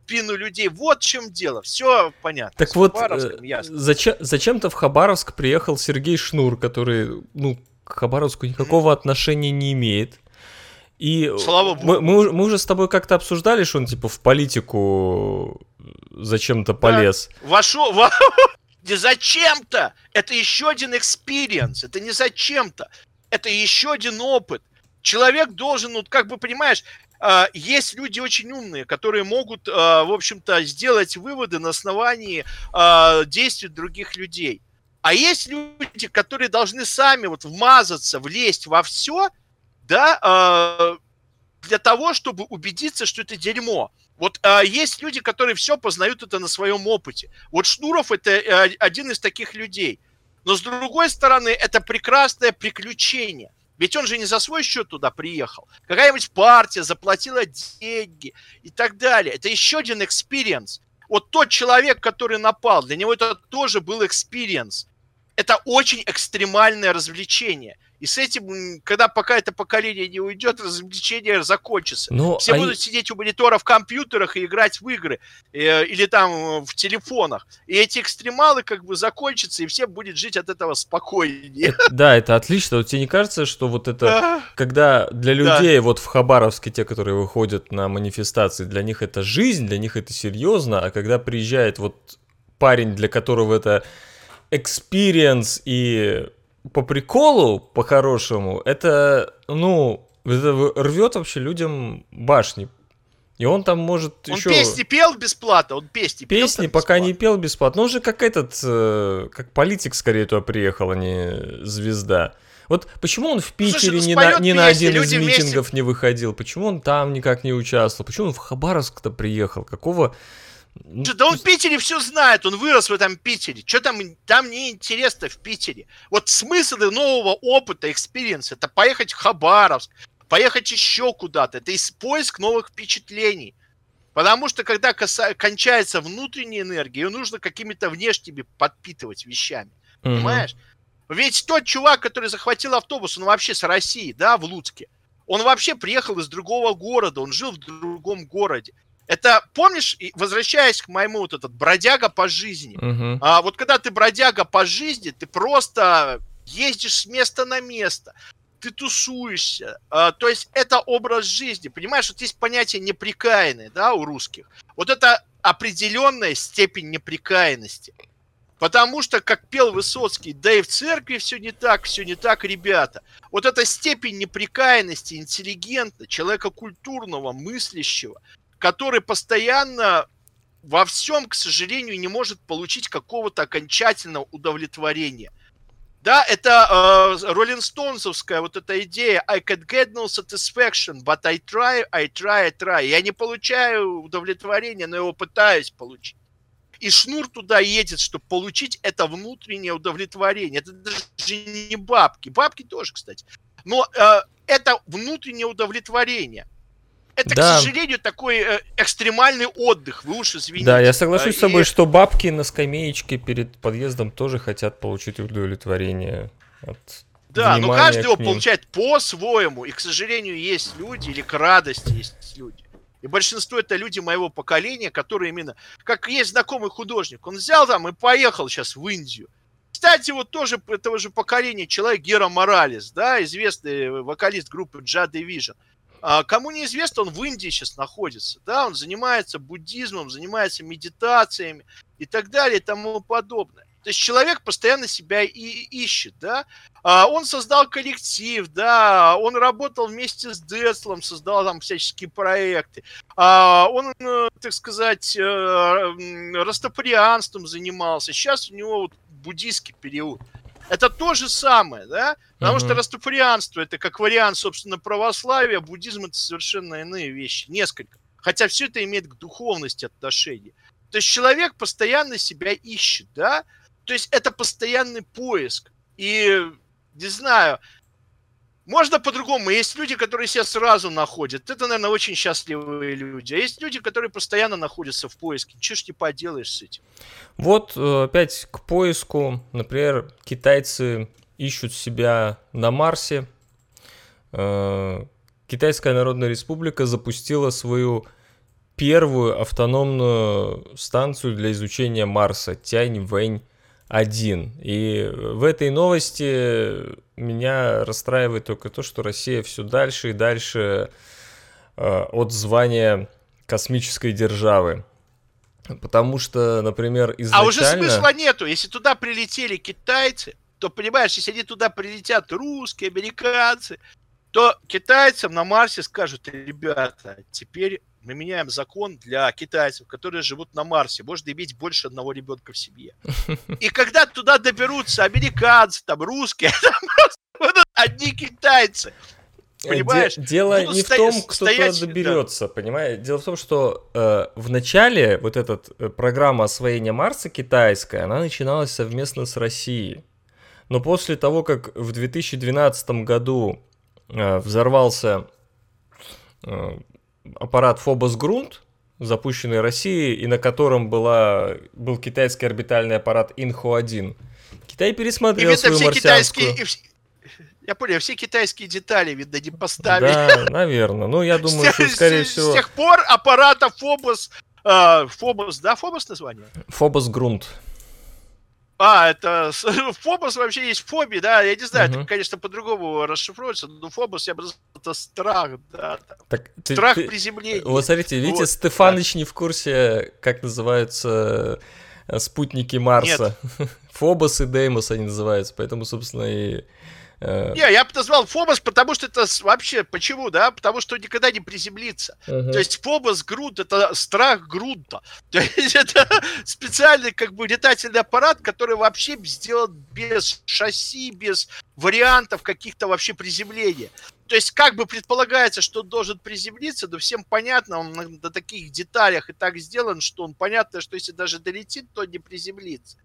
Speaker 2: спину людей. Вот в чем дело. Все понятно.
Speaker 1: Так
Speaker 2: С
Speaker 1: вот, э, зачем, зачем-то в Хабаровск приехал Сергей Шнур, который, ну, к Хабаровску никакого отношения не имеет. И
Speaker 2: Слава богу.
Speaker 1: мы, мы, уже- мы уже с тобой как-то обсуждали, что он типа в политику зачем-то полез.
Speaker 2: Вошел, во- не зачем-то. Это еще один experience. Это не зачем-то. Это еще один опыт. Человек должен, вот как бы понимаешь, есть люди очень умные, которые могут, а, в общем-то, сделать выводы на основании а, действий других людей. А есть люди, которые должны сами вот вмазаться, влезть во все, да, а, для того, чтобы убедиться, что это дерьмо. Вот а, есть люди, которые все познают это на своем опыте. Вот Шнуров это э, один из таких людей. Но с другой стороны, это прекрасное приключение. Ведь он же не за свой счет туда приехал. Какая-нибудь партия заплатила деньги и так далее. Это еще один experience. Вот тот человек, который напал, для него это тоже был experience. Это очень экстремальное развлечение. И с этим, когда пока это поколение не уйдет, развлечение закончится.
Speaker 1: Но
Speaker 2: Все
Speaker 1: они-
Speaker 2: будут сидеть у мониторов в компьютерах и играть в игры э, или там э, в телефонах. И эти экстремалы как бы закончатся, и все будет жить от этого спокойнее.
Speaker 1: это- да, это отлично. Вот тебе не кажется, что вот это,
Speaker 2: А,
Speaker 1: когда для
Speaker 2: Да.
Speaker 1: людей, вот в Хабаровске, те, которые выходят на манифестации, для них это жизнь, для них это серьезно, а когда приезжает вот парень, для которого это experience и по приколу, по-хорошему, это, ну, это рвет вообще людям башни. И он там может
Speaker 2: Он
Speaker 1: еще...
Speaker 2: песни пел бесплатно, он песни пел
Speaker 1: Песни пока не
Speaker 2: бесплатно.
Speaker 1: пел бесплатно. Он же как этот, э, как политик скорее туда приехал, а не звезда. Вот почему он в Питере
Speaker 2: ну
Speaker 1: ни, на, ни на один из
Speaker 2: люди вместе-
Speaker 1: митингов не выходил? Почему он там никак не участвовал? Почему он в Хабаровск-то приехал? Какого... ну,
Speaker 2: Да он в Питере все знает, он вырос в этом Питере. Что там, там неинтересно в Питере. Вот смысл нового опыта, experience, это поехать в Хабаровск, поехать еще куда-то. Это из поиск новых впечатлений. Потому что когда коса- кончается внутренняя энергия, ее нужно какими-то внешними подпитывать вещами.
Speaker 1: Мгм.
Speaker 2: Понимаешь? Ведь тот чувак, который захватил автобус, он вообще с России, да, в Луцке. Он вообще приехал из другого города, он жил в другом городе. Это, помнишь, возвращаясь к моему вот этот бродяга по жизни,
Speaker 1: Мгм.
Speaker 2: а вот когда ты бродяга по жизни, ты просто ездишь с места на место, ты тусуешься. А, то есть это образ жизни. Понимаешь, вот есть понятие неприкаянное, да, у русских. Вот это определенная степень неприкаянности. Потому что, как пел Высоцкий, да и в церкви все не так, все не так, ребята. Вот эта степень неприкаянности, интеллигента, человека культурного, мыслящего, который постоянно во всем, к сожалению, не может получить какого-то окончательного удовлетворения. Да, это э, роллинстоунсовская вот эта идея I can get no satisfaction, but I try, I try, I try. Я не получаю удовлетворения, но его пытаюсь получить. И Шнур туда едет, чтобы получить это внутреннее удовлетворение. Это даже не бабки. Бабки тоже, кстати. Но э, это внутреннее удовлетворение. Это,
Speaker 1: Да.
Speaker 2: к сожалению, такой э, экстремальный отдых. Вы уж извините.
Speaker 1: Да, я соглашусь
Speaker 2: А,
Speaker 1: с тобой,
Speaker 2: и-
Speaker 1: что бабки на скамеечке перед подъездом тоже хотят получить удовлетворение от
Speaker 2: Да, но
Speaker 1: внимания
Speaker 2: каждый его получает по-своему. И, к сожалению, есть люди, или к радости есть люди. И большинство это люди моего поколения, которые именно... Как есть знакомый художник, он взял там и поехал сейчас в Индию. Кстати, вот тоже этого же поколения человек Гера Моралес, да, известный вокалист группы Джа Division. А кому неизвестно, он в Индии сейчас находится, да, он занимается буддизмом, занимается медитациями и так далее и тому подобное. То есть человек постоянно себя и ищет, да. А, Он создал коллектив, да, он работал вместе с Децлом, создал там всяческие проекты. А, Он, э, так сказать, э, растоприанством занимался. Сейчас у него вот буддийский период. Это то же самое, да? Потому что
Speaker 1: Мгм.
Speaker 2: растоприанство это как вариант, собственно, православия, буддизм это совершенно иные вещи, несколько. Хотя все это имеет к духовности отношение. То есть человек постоянно себя ищет, да? То есть это постоянный поиск. И, не знаю, можно по-другому. Есть люди, которые себя сразу находят. Это, наверное, очень счастливые люди. А есть люди, которые постоянно находятся в поиске. Чего ж не поделаешь с этим?
Speaker 1: Вот э, опять к поиску. Например, китайцы ищут себя на Марсе. Э, Китайская Народная Республика запустила свою первую автономную станцию для изучения Марса Тянь-Вэнь 1. И в этой новости меня расстраивает только то, что Россия все дальше и дальше э, от звания космической державы. Потому что, например, изначально...
Speaker 2: А уже смысла нету. Если туда прилетели китайцы, то, понимаешь, если они туда прилетят русские, американцы, то китайцам на Марсе скажут, ребята, теперь мы меняем закон для китайцев, которые живут на Марсе. Можно иметь больше одного ребенка в семье. И когда туда доберутся американцы, там русские, там одни китайцы.
Speaker 1: Э,
Speaker 2: Понимаешь?
Speaker 1: дело не в том, кто туда доберется, да. понимаешь? Дело в том, что э, в начале вот эта э, программа освоения Марса китайская, она начиналась совместно с Россией. Но после того, как в 2012 году э, взорвался э, аппарат Phobos Грунт, запущенный Россией, и на котором была, был китайский орбитальный аппарат Инхо-1. Китай пересмотрел и свою марсианскую... Китайские...
Speaker 2: Я понял, все китайские детали, видно, не поставили.
Speaker 1: Да, наверное. Ну, я думаю, что, скорее всего...
Speaker 2: С тех пор аппарата Phobos... Phobos, да, Phobos название?
Speaker 1: Phobos Грунт.
Speaker 2: А, это Фобос вообще есть фобия, да, я не знаю, угу. это, конечно, по-другому расшифруется, но Фобос, я бы назвал, это страх, да, так, страх ты, приземления.
Speaker 1: Вот смотрите, видите, вот, Стефаныч да. не в курсе, как называются э, спутники Марса. Нет. Фобос и Деймос они называются, поэтому, собственно, и
Speaker 2: не, я бы назвал Фобос, потому что это вообще, почему, да? Потому что никогда не приземлится. Uh-huh. То есть Фобос грунт это страх грунта. То есть это специальный как бы летательный аппарат, который вообще сделан без шасси, без вариантов каких-то вообще приземления. То есть как бы предполагается, что он должен приземлиться, но всем понятно, он на, на таких деталях и так сделан, что он понятно, что если даже долетит, то не приземлится.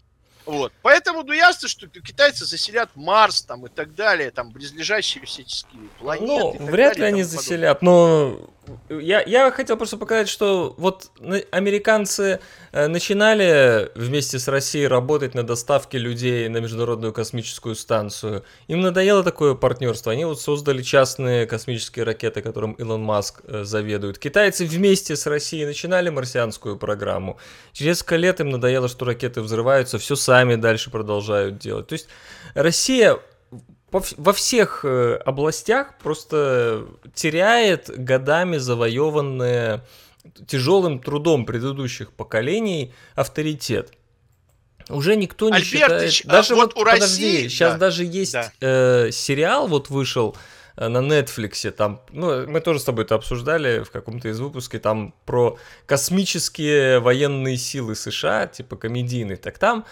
Speaker 2: Вот. Поэтому, ну, ясно, что китайцы заселят Марс там и так далее, там, близлежащие всяческие планеты. Ну,
Speaker 1: вряд
Speaker 2: далее,
Speaker 1: ли они заселят, но я, я хотел просто показать, что вот американцы э, начинали вместе с Россией работать на доставке людей на Международную космическую станцию. Им надоело такое партнерство. Они вот создали частные космические ракеты, которым Илон Маск э, заведует. Китайцы вместе с Россией начинали марсианскую программу. Через несколько лет им надоело, что ракеты взрываются, все сами дальше продолжают делать. То есть Россия во всех э, областях просто теряет годами завоеванные тяжелым трудом предыдущих поколений авторитет. Уже никто не Альбертыч, считает. Даже а вот, вот у подожди, России, сейчас да, даже есть да. э, сериал, вот вышел э, на Netflix, там, ну, мы тоже с тобой это обсуждали в каком-то из выпусков, там про космические военные силы США, типа комедийный, так там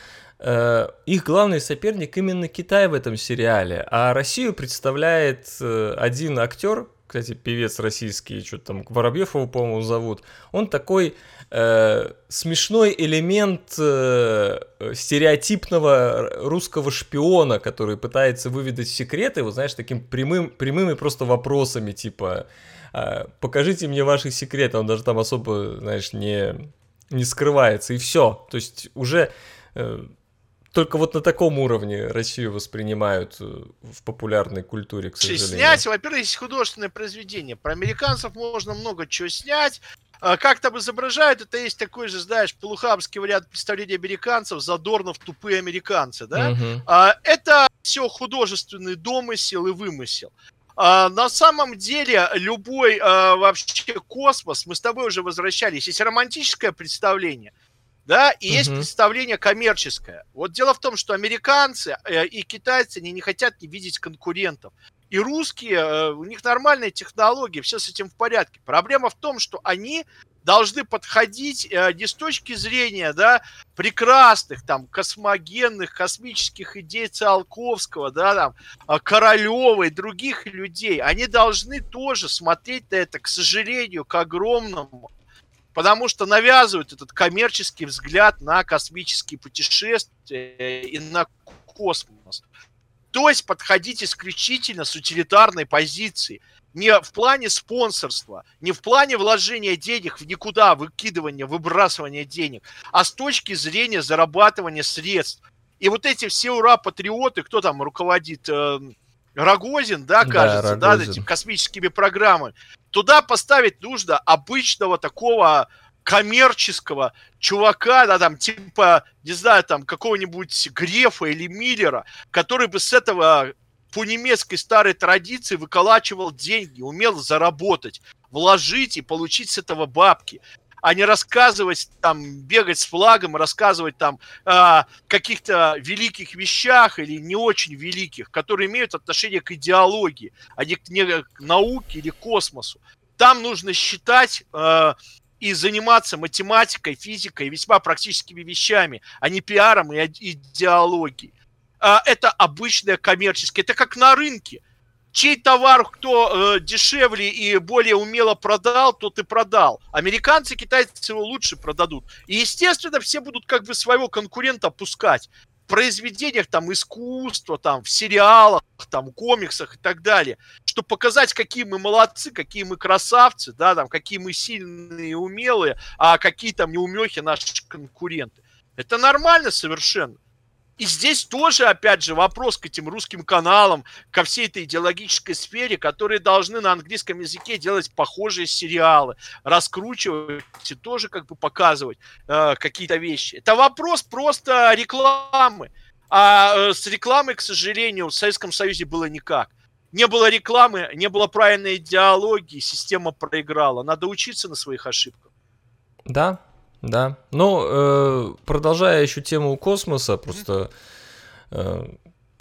Speaker 1: их главный соперник именно Китай в этом сериале, а Россию представляет э, один актер, кстати, певец российский, что-то там Воробьев его, по-моему, зовут. Он такой э, смешной элемент э, стереотипного русского шпиона, который пытается выведать секреты, вот знаешь, таким прямым, прямыми просто вопросами, типа э, покажите мне ваши секреты, он даже там особо, знаешь, не не скрывается и все, то есть уже э, только вот на таком уровне Россию воспринимают э, в популярной культуре, к сожалению.
Speaker 2: Снять, во-первых, есть художественное произведение. Про американцев можно много чего снять. А как там изображают, это есть такой же, знаешь, полухамский вариант представления американцев, Задорнов тупые американцы, да? Угу. Это все художественный домысел и вымысел. А, на самом деле, любой вообще космос, мы с тобой уже возвращались, есть романтическое представление – да, и uh-huh. есть представление коммерческое. Вот дело в том, что американцы э, и китайцы они не хотят не видеть конкурентов. И русские, э, у них нормальные технологии, все с этим в порядке. Проблема в том, что они должны подходить э, не с точки зрения, да, прекрасных, там, космогенных, космических идей Циолковского, да, там, э, Королева и других людей. Они должны тоже смотреть на это, к сожалению, к огромному потому что навязывают этот коммерческий взгляд на космические путешествия и на космос. То есть подходить исключительно с утилитарной позиции. Не в плане спонсорства, не в плане вложения денег в никуда, выкидывания, выбрасывания денег, а с точки зрения зарабатывания средств. И вот эти все ура-патриоты, кто там руководит, э, Рогозин, да, кажется, да, да, этими космическими программами, туда поставить нужно обычного такого коммерческого чувака, да, там, типа, не знаю, там, какого-нибудь Грефа или Миллера, который бы с этого по немецкой старой традиции выколачивал деньги, умел заработать, вложить и получить с этого бабки а не рассказывать там, бегать с флагом, рассказывать там о каких-то великих вещах или не очень великих, которые имеют отношение к идеологии, а не к, не к науке или космосу. Там нужно считать э, и заниматься математикой, физикой, весьма практическими вещами, а не пиаром и идеологией. Э, это обычное коммерческое. Это как на рынке чей товар кто э, дешевле и более умело продал, тот и продал. Американцы, китайцы его лучше продадут. И, естественно, все будут как бы своего конкурента пускать в произведениях там искусства, там в сериалах, там комиксах и так далее, чтобы показать, какие мы молодцы, какие мы красавцы, да, там, какие мы сильные и умелые, а какие там неумехи наши конкуренты. Это нормально совершенно. И здесь тоже, опять же, вопрос к этим русским каналам, ко всей этой идеологической сфере, которые должны на английском языке делать похожие сериалы, раскручивать и тоже как бы показывать э, какие-то вещи. Это вопрос просто рекламы. А э, с рекламой, к сожалению, в Советском Союзе было никак. Не было рекламы, не было правильной идеологии, система проиграла. Надо учиться на своих ошибках.
Speaker 1: Да, да. Ну, э, продолжая еще тему космоса, просто э,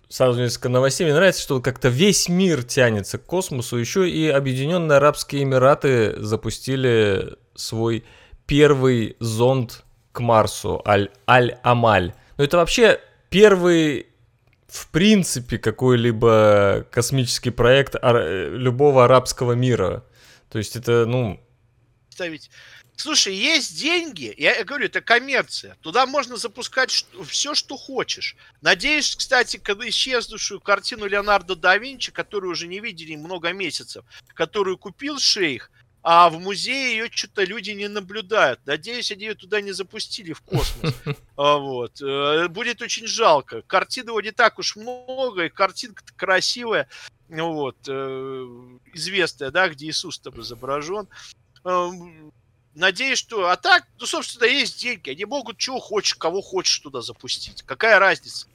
Speaker 1: сразу несколько новостей. Мне нравится, что как-то весь мир тянется к космосу. Еще и Объединенные Арабские Эмираты запустили свой первый зонд к Марсу, Аль- Аль-Амаль. Но это вообще первый в принципе какой-либо космический проект любого арабского мира. То есть это, ну...
Speaker 2: Ставить Слушай, есть деньги, я говорю, это коммерция. Туда можно запускать все, что хочешь. Надеюсь, кстати, когда исчезнувшую картину Леонардо да Винчи, которую уже не видели много месяцев, которую купил шейх, а в музее ее что-то люди не наблюдают. Надеюсь, они ее туда не запустили в космос. А, вот. Э, будет очень жалко. Картин его не так уж много, и картинка красивая, вот, э, известная, да, где Иисус там изображен Надеюсь, что... А так, ну, собственно, есть деньги. Они могут чего хочешь, кого хочешь туда запустить. Какая разница?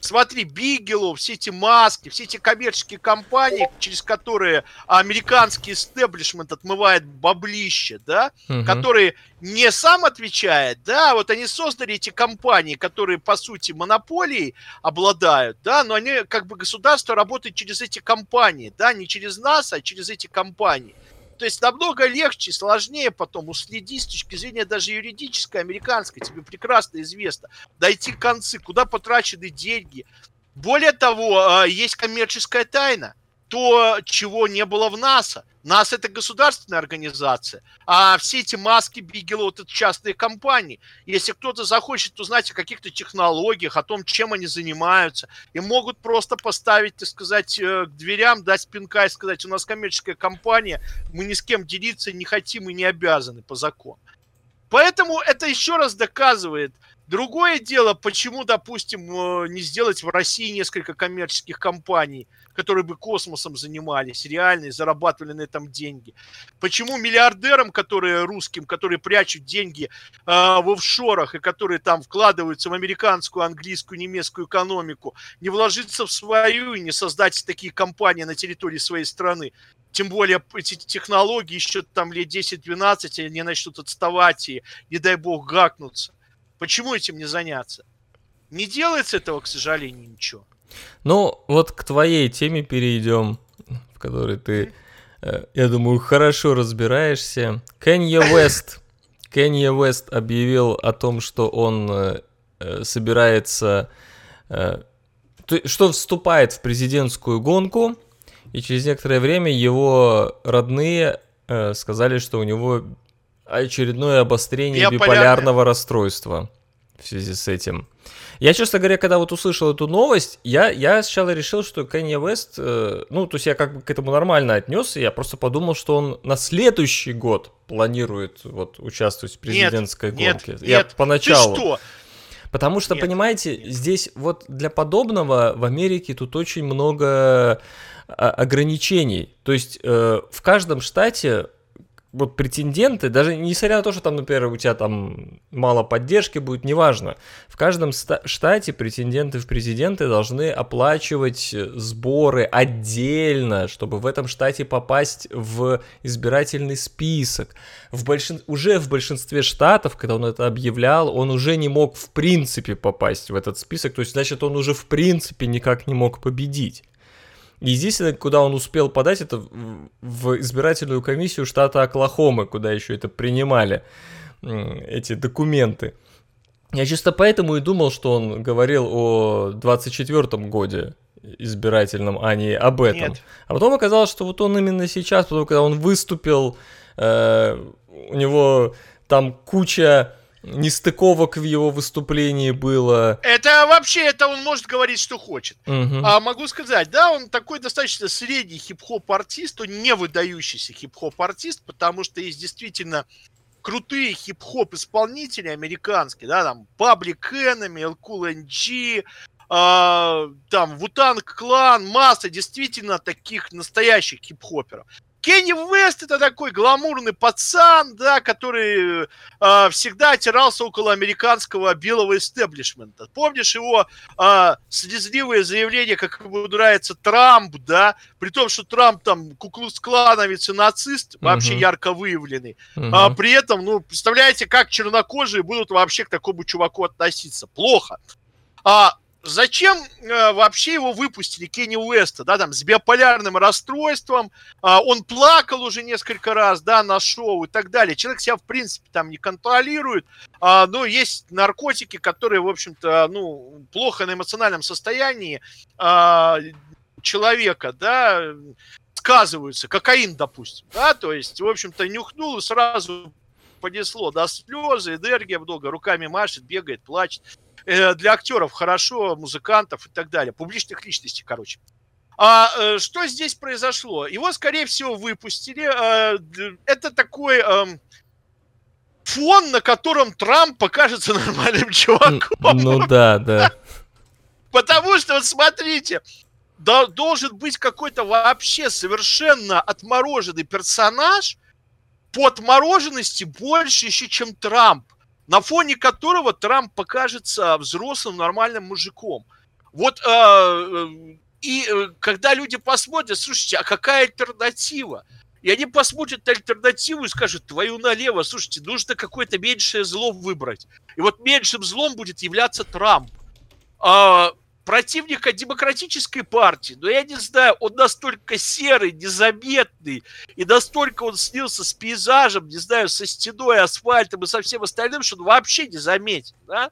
Speaker 2: Смотри, Бигелу, все эти маски, все эти коммерческие компании, через которые американский истеблишмент отмывает баблище, да, угу. которые не сам отвечает, да, вот они создали эти компании, которые, по сути, монополией обладают, да, но они, как бы, государство работает через эти компании, да, не через нас, а через эти компании. То есть намного легче, сложнее потом уследить с точки зрения даже юридической, американской, тебе прекрасно известно, дойти концы, куда потрачены деньги. Более того, а, есть коммерческая тайна – то, чего не было в НАСА. НАСА это государственная организация, а все эти маски Бигело это частные компании. Если кто-то захочет узнать о каких-то технологиях, о том, чем они занимаются, и могут просто поставить, так сказать, э, к дверям, дать пинка и сказать, у нас коммерческая компания, мы ни с кем делиться не хотим и не обязаны по закону. Поэтому это еще раз доказывает, Другое дело, почему, допустим, э, не сделать в России несколько коммерческих компаний, которые бы космосом занимались, реально, и зарабатывали на этом деньги. Почему миллиардерам, которые русским, которые прячут деньги э, в офшорах и которые там вкладываются в американскую, английскую, немецкую экономику, не вложиться в свою и не создать такие компании на территории своей страны? Тем более эти технологии еще там лет 10-12 они начнут отставать и, не дай бог, гакнуться. Почему этим не заняться? Не делается этого, к сожалению, ничего.
Speaker 1: Ну, вот к твоей теме перейдем, в которой ты, э, я думаю, хорошо разбираешься. Кенья Уэст. Кенья Уэст объявил о том, что он э, э, собирается, что вступает в президентскую гонку, и через некоторое время его родные сказали, что у него Очередное обострение
Speaker 2: Биополярное.
Speaker 1: биполярного расстройства в связи с этим. Я, честно говоря, когда вот услышал эту новость, я, я сначала решил, что Kanye West, э, ну, то есть я как бы к этому нормально отнесся, я просто подумал, что он на следующий год планирует вот участвовать в президентской
Speaker 2: нет,
Speaker 1: гонке.
Speaker 2: нет,
Speaker 1: я
Speaker 2: Ты
Speaker 1: поначалу.
Speaker 2: что?
Speaker 1: Потому что,
Speaker 2: Нет.
Speaker 1: понимаете, здесь вот для подобного в Америке тут очень много а, ограничений. То есть э, в каждом штате вот претенденты, даже несмотря на то, что там, например, у тебя там мало поддержки будет, неважно, в каждом штате претенденты в президенты должны оплачивать сборы отдельно, чтобы в этом штате попасть в избирательный список. В большин... Уже в большинстве штатов, когда он это объявлял, он уже не мог в принципе попасть в этот список, то есть, значит, он уже в принципе никак не мог победить. Единственное, куда он успел подать, это в- избирательную комиссию штата Оклахомы, куда еще это принимали, эти документы. Я чисто поэтому и думал, что он говорил о 24-м годе избирательном, а не об этом.
Speaker 2: Нет.
Speaker 1: А потом оказалось, что вот он именно сейчас, потом, когда он выступил, э, у него там куча нестыковок в его выступлении было.
Speaker 2: Это вообще, это он может говорить, что хочет.
Speaker 1: Мгм.
Speaker 2: А могу сказать, да, он такой достаточно средний хип-хоп-артист, он не выдающийся хип-хоп-артист, потому что есть действительно крутые хип-хоп-исполнители американские, да, там Public Enemy, El Cool NG, а, там Вутанг Клан, масса действительно таких настоящих хип-хоперов. Кенни Вест это такой гламурный пацан, да, который а, всегда отирался около американского белого истеблишмента. Помнишь его а, слезливые заявления, как ему нравится Трамп, да, при том, что Трамп там куклус-клановец и нацист, вообще
Speaker 1: Мгм.
Speaker 2: ярко выявленный.
Speaker 1: Мгм.
Speaker 2: А при этом, ну, представляете, как чернокожие будут вообще к такому чуваку относиться? Плохо. А зачем э, вообще его выпустили, Кенни Уэста, да, там, с биополярным расстройством, а, он плакал уже несколько раз, да, на шоу и так далее. Человек себя, в принципе, там не контролирует, а, но есть наркотики, которые, в общем-то, ну, плохо на эмоциональном состоянии а, человека, да, сказываются, кокаин, допустим, да, то есть, в общем-то, нюхнул и сразу понесло, да, слезы, энергия много, руками машет, бегает, плачет. Э, Для актеров хорошо, музыкантов и так далее, публичных личностей, короче. А э, что здесь произошло? Его, скорее всего, выпустили. э, Это такой эм, фон, на котором Трамп покажется нормальным чуваком.
Speaker 1: Ну да, да.
Speaker 2: Потому что, вот смотрите, должен быть какой-то вообще совершенно отмороженный персонаж, по отмороженности больше еще, чем Трамп, на фоне которого Трамп покажется взрослым нормальным мужиком. Вот э, э, и э, когда люди посмотрят, слушайте, а какая альтернатива? И они посмотрят альтернативу и скажут, твою налево, слушайте, нужно какое-то меньшее зло выбрать. И вот меньшим злом будет являться Трамп. А, противника демократической партии, но я не знаю, он настолько серый, незаметный, и настолько он снился с пейзажем, не знаю, со стеной, асфальтом и со всем остальным, что он вообще не заметен, да?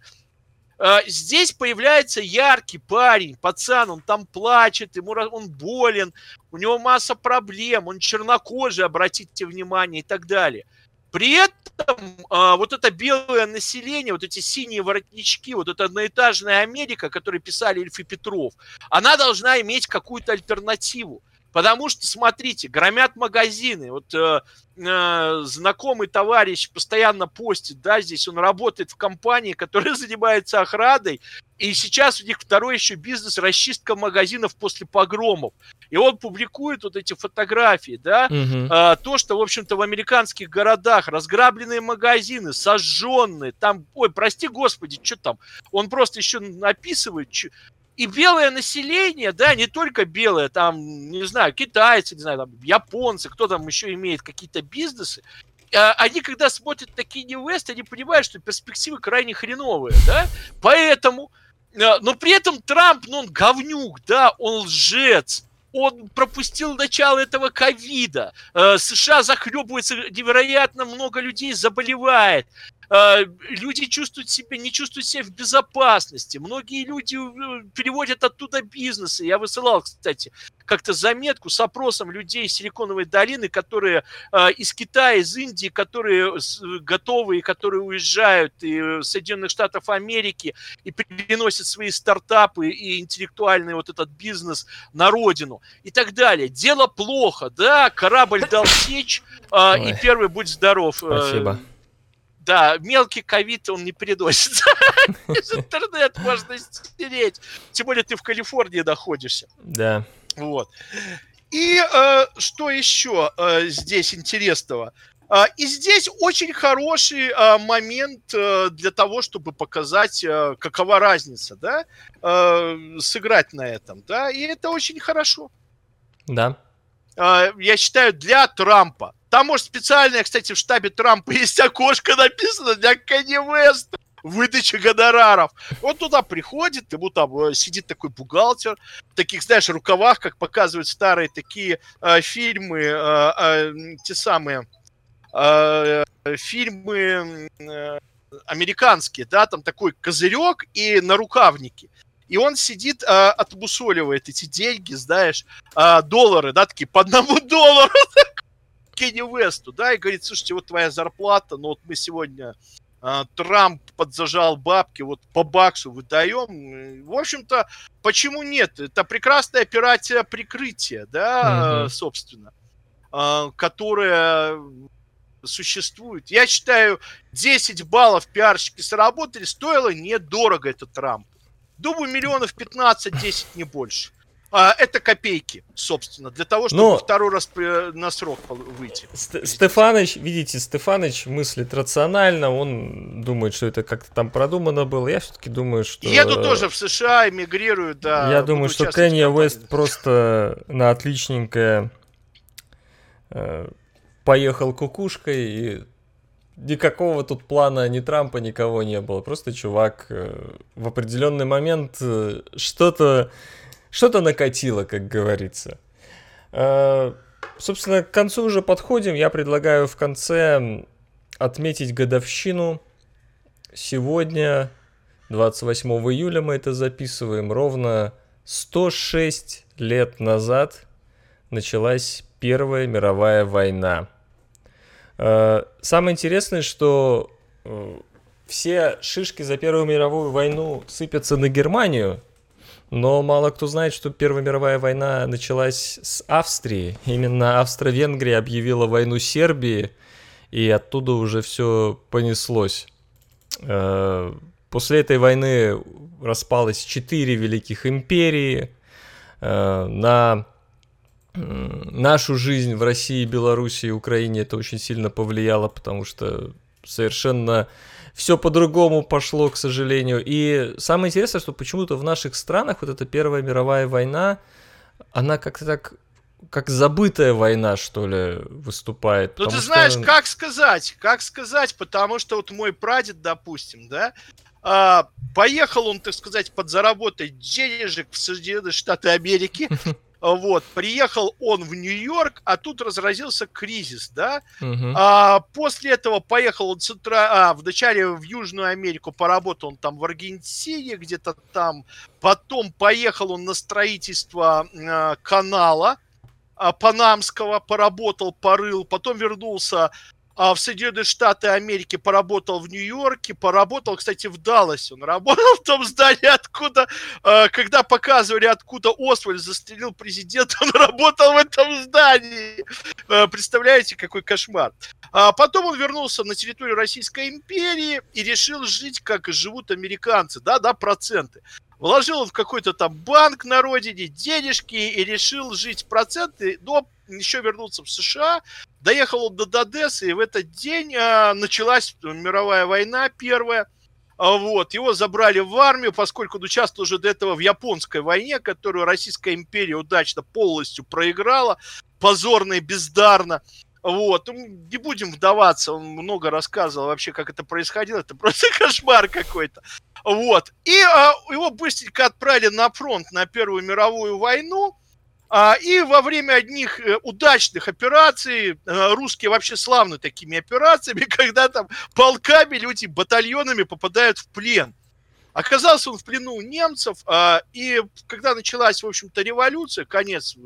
Speaker 2: А, Здесь появляется яркий парень, пацан, он там плачет, ему он болен, у него масса проблем, он чернокожий, обратите внимание, и так далее. При этом а, вот это белое население, вот эти синие воротнички, вот эта одноэтажная Америка, которую писали Ильф и Петров, она должна иметь какую-то альтернативу. Потому что, смотрите, громят магазины. Вот э, э, знакомый товарищ постоянно постит, да, здесь он работает в компании, которая занимается охраной, и сейчас у них второй еще бизнес расчистка магазинов после погромов. И он публикует вот эти фотографии, да,
Speaker 1: Мгм.
Speaker 2: а, то, что, в общем-то, в американских городах разграбленные магазины, сожженные, там, ой, прости господи, что там, он просто еще написывает, чё- и белое население, да, не только белое, там, не знаю, китайцы, не знаю, там, японцы, кто там еще имеет какие-то бизнесы, а, они, когда смотрят на Kanye West, они понимают, что перспективы крайне хреновые, да, поэтому, а, но при этом Трамп, ну, он говнюк, да, он лжец, он пропустил начало этого ковида, Э, США захлебывается, невероятно много людей заболевает. Э, люди чувствуют себя, не чувствуют себя в безопасности. Многие люди э, переводят оттуда бизнесы. Я высылал, кстати, как-то заметку с опросом людей из Силиконовой долины, которые э, из Китая, из Индии, которые готовы и которые уезжают из Соединенных Штатов Америки и переносят свои стартапы и интеллектуальный вот этот бизнес на родину и так далее. Дело плохо, да, корабль дал сечь, э, и первый будь здоров.
Speaker 1: Спасибо.
Speaker 2: Да, мелкий ковид он не переносится. Из интернета можно стереть. Тем более ты в Калифорнии находишься.
Speaker 1: Да.
Speaker 2: Вот. И э, что еще э, здесь интересного? Э, и здесь очень хороший э, момент э, для того, чтобы показать, э, какова разница, да, э, сыграть на этом, да, и это очень хорошо.
Speaker 1: Да.
Speaker 2: Э, я считаю, для Трампа там, может, специальное, кстати, в штабе Трампа есть окошко написано для Канни Веста выдача гонораров. Он туда приходит, ему там э, сидит такой бухгалтер, в таких, знаешь, рукавах, как показывают старые такие э, фильмы, э, э, те самые э, фильмы э, американские, да, там такой козырек и на рукавнике. И он сидит, э, отбусоливает эти деньги, знаешь, э, доллары, да, такие по одному доллару. Кенни Весту, да, и говорит, слушайте, вот твоя зарплата, но вот мы сегодня э, Трамп подзажал бабки, вот по баксу выдаем. В общем-то, почему нет? Это прекрасная операция прикрытия, да, mm-hmm. собственно, э, которая существует. Я считаю, 10 баллов пиарщики сработали, стоило недорого это Трамп. Думаю, миллионов 15-10, не больше а, это копейки, собственно, для того, чтобы Но... второй раз на срок выйти.
Speaker 1: Ст- Стефаныч, видите, Стефаныч мыслит рационально, он думает, что это как-то там продумано было. Я все-таки думаю, что...
Speaker 2: Еду тоже в США, эмигрирую, да.
Speaker 1: Я думаю, что Кенни Уэст просто на отличненькое э, поехал кукушкой и никакого тут плана ни Трампа, никого не было. Просто чувак э, в определенный момент э, что-то что-то накатило, как говорится. Э, собственно, к концу уже подходим. Я предлагаю в конце отметить годовщину. Сегодня, 28 июля мы это записываем, ровно 106 лет назад началась Первая мировая война. Э, самое интересное, что э, все шишки за Первую мировую войну сыпятся на Германию – но мало кто знает, что Первая мировая война началась с Австрии. Именно Австро-Венгрия объявила войну Сербии, и оттуда уже все понеслось. Э, после этой войны распалось четыре великих империи. Э, на нашу жизнь в России, Белоруссии и Украине это очень сильно повлияло, потому что совершенно все по-другому пошло, к сожалению. И самое интересное, что почему-то в наших странах вот эта Первая мировая война, она как-то так как забытая война, что ли, выступает.
Speaker 2: Ну, ты знаешь, что... как сказать, как сказать, потому что вот мой прадед, допустим, да, а, поехал он, так сказать, подзаработать денежек в Соединенные Штаты Америки, Вот, приехал он в Нью-Йорк, а тут разразился кризис, да. Угу. А, после этого поехал он центра... а, вначале в Южную Америку, поработал он там в Аргентине, где-то там. Потом поехал он на строительство а, канала а, Панамского, поработал, порыл. Потом вернулся в Соединенные Штаты Америки, поработал в Нью-Йорке, поработал, кстати, в Далласе. Он работал в том здании, откуда, а, когда показывали, откуда Освальд застрелил президента, он работал в этом здании. А, представляете, какой кошмар. А потом он вернулся на территорию Российской империи и решил жить, как живут американцы, да-да, проценты. Вложил в какой-то там банк на родине денежки и решил жить проценты, но еще вернуться в США. Доехал он до Одессы, и в этот день а, началась мировая война первая. А, вот, его забрали в армию, поскольку он участвовал уже до этого в японской войне, которую Российская империя удачно полностью проиграла, позорно и бездарно. Вот, ну, не будем вдаваться, он много рассказывал вообще, как это происходило, это просто кошмар какой-то. Вот, и а, его быстренько отправили на фронт на Первую мировую войну, и во время одних э, удачных операций, э, русские вообще славны такими операциями, когда там полками люди, батальонами попадают в плен. Оказался он в плену у немцев, а, и когда началась, в общем-то, революция, конец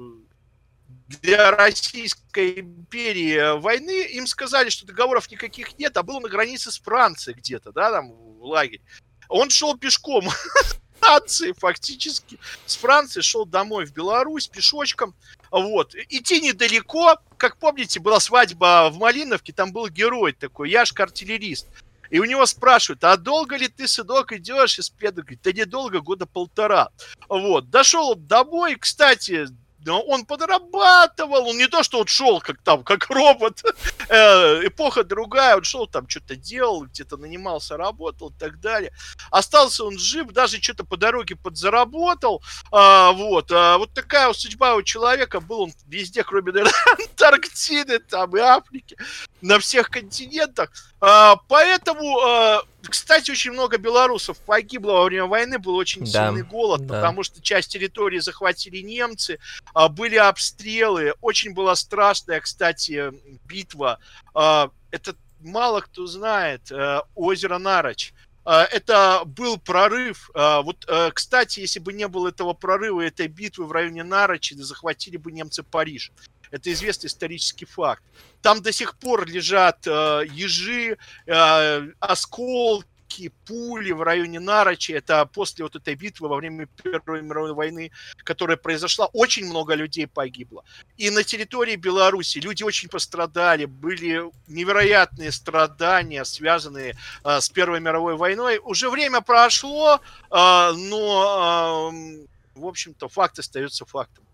Speaker 2: для Российской империи войны, им сказали, что договоров никаких нет, а был на границе с Францией где-то, да, там в лагере. Он шел пешком Франции фактически. С Франции шел домой в Беларусь пешочком. Вот. Идти недалеко. Как помните, была свадьба в Малиновке, там был герой такой, Яшка артиллерист. И у него спрашивают, а долго ли ты, сынок, идешь из пледа? Говорит, да недолго, года полтора. Вот. Дошел домой, кстати, но он подрабатывал, он не то, что он шел как там, как робот, э, эпоха другая, он шел там, что-то делал, где-то нанимался, работал и так далее. Остался он жив, даже что-то по дороге подзаработал, а, вот, а, вот такая судьба у человека, был он везде, кроме, наверное, Антарктиды, там и Африки, на всех континентах, а, поэтому а, кстати, очень много белорусов погибло во время войны, был очень да, сильный голод, да. потому что часть территории захватили немцы, а, были обстрелы, очень была страшная, кстати, битва. А, это мало кто знает, э, озеро Нарочь. А, это был прорыв. Вот, э, кстати, если бы не было этого прорыва, этой битвы в районе Нарочи, захватили бы немцы Париж. Это известный исторический факт. Там до сих пор лежат э, ежи, э, осколки, пули в районе Нарочи. Это после вот этой битвы во время Первой мировой войны, которая произошла, очень много людей погибло. И на территории Беларуси люди очень пострадали, были невероятные страдания, связанные э, с Первой мировой войной. Уже время прошло, э, но, э, в общем-то, факт остается фактом.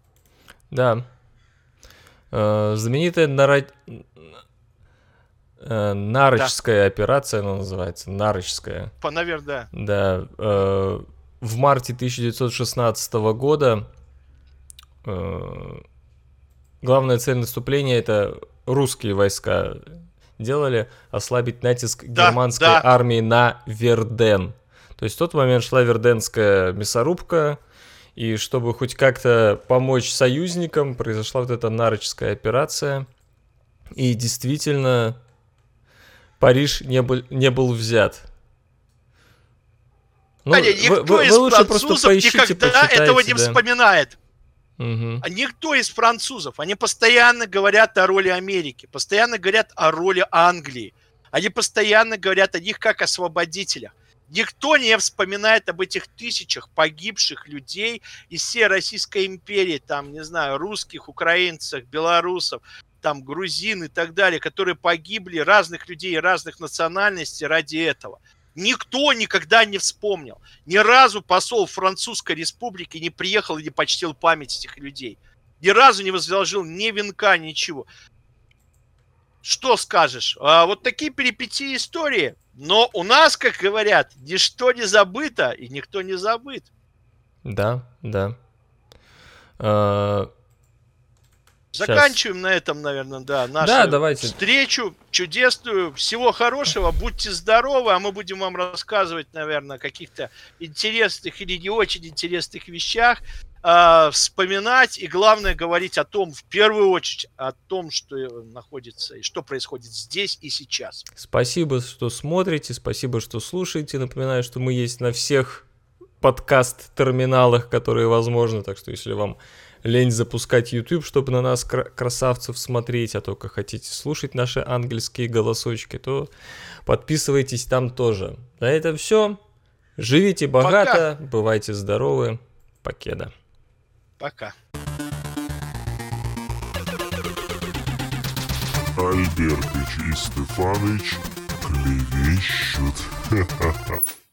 Speaker 1: Да, знаменитая Нара... Э, Нарочская да. операция, она называется, Нарочская.
Speaker 2: По, наверное,
Speaker 1: да. Да. Э, в марте 1916 года главная цель наступления это русские войска делали ослабить натиск да, германской да. армии на Верден. То есть в тот момент шла Верденская мясорубка, и чтобы хоть как-то помочь союзникам, произошла вот эта нарочская операция. И действительно, Париж не был, не был взят.
Speaker 2: Ну, Аня, никто вы, из вы лучше поищите, никогда этого не да. вспоминает. Угу. Никто из французов, они постоянно говорят о роли Америки, постоянно говорят о роли Англии, они постоянно говорят о них как освободителях. Никто не вспоминает об этих тысячах погибших людей из всей Российской империи, там, не знаю, русских, украинцев, белорусов, там, грузин и так далее, которые погибли, разных людей, разных национальностей ради этого. Никто никогда не вспомнил. Ни разу посол Французской республики не приехал и не почтил память этих людей. Ни разу не возложил ни венка, ничего. Что скажешь? А, вот такие перипетии истории. Но у нас, как говорят, ничто не забыто и никто не забыт.
Speaker 1: Да, да. А...
Speaker 2: Заканчиваем Сейчас. на этом, наверное, да, нашу да, давайте. встречу чудесную. Всего хорошего, будьте здоровы, а мы будем вам рассказывать, наверное, о каких-то интересных или не очень интересных вещах э, вспоминать и, главное, говорить о том, в первую очередь, о том, что находится и что происходит здесь и сейчас.
Speaker 1: Спасибо, что смотрите, спасибо, что слушаете. Напоминаю, что мы есть на всех подкаст-терминалах, которые возможны, так что если вам лень запускать YouTube, чтобы на нас красавцев смотреть, а только хотите слушать наши ангельские голосочки, то подписывайтесь там тоже. На этом все. Живите богато, Пока. бывайте здоровы. Покеда.
Speaker 2: Пока.
Speaker 3: Альбертыч и Стефаныч клевещут.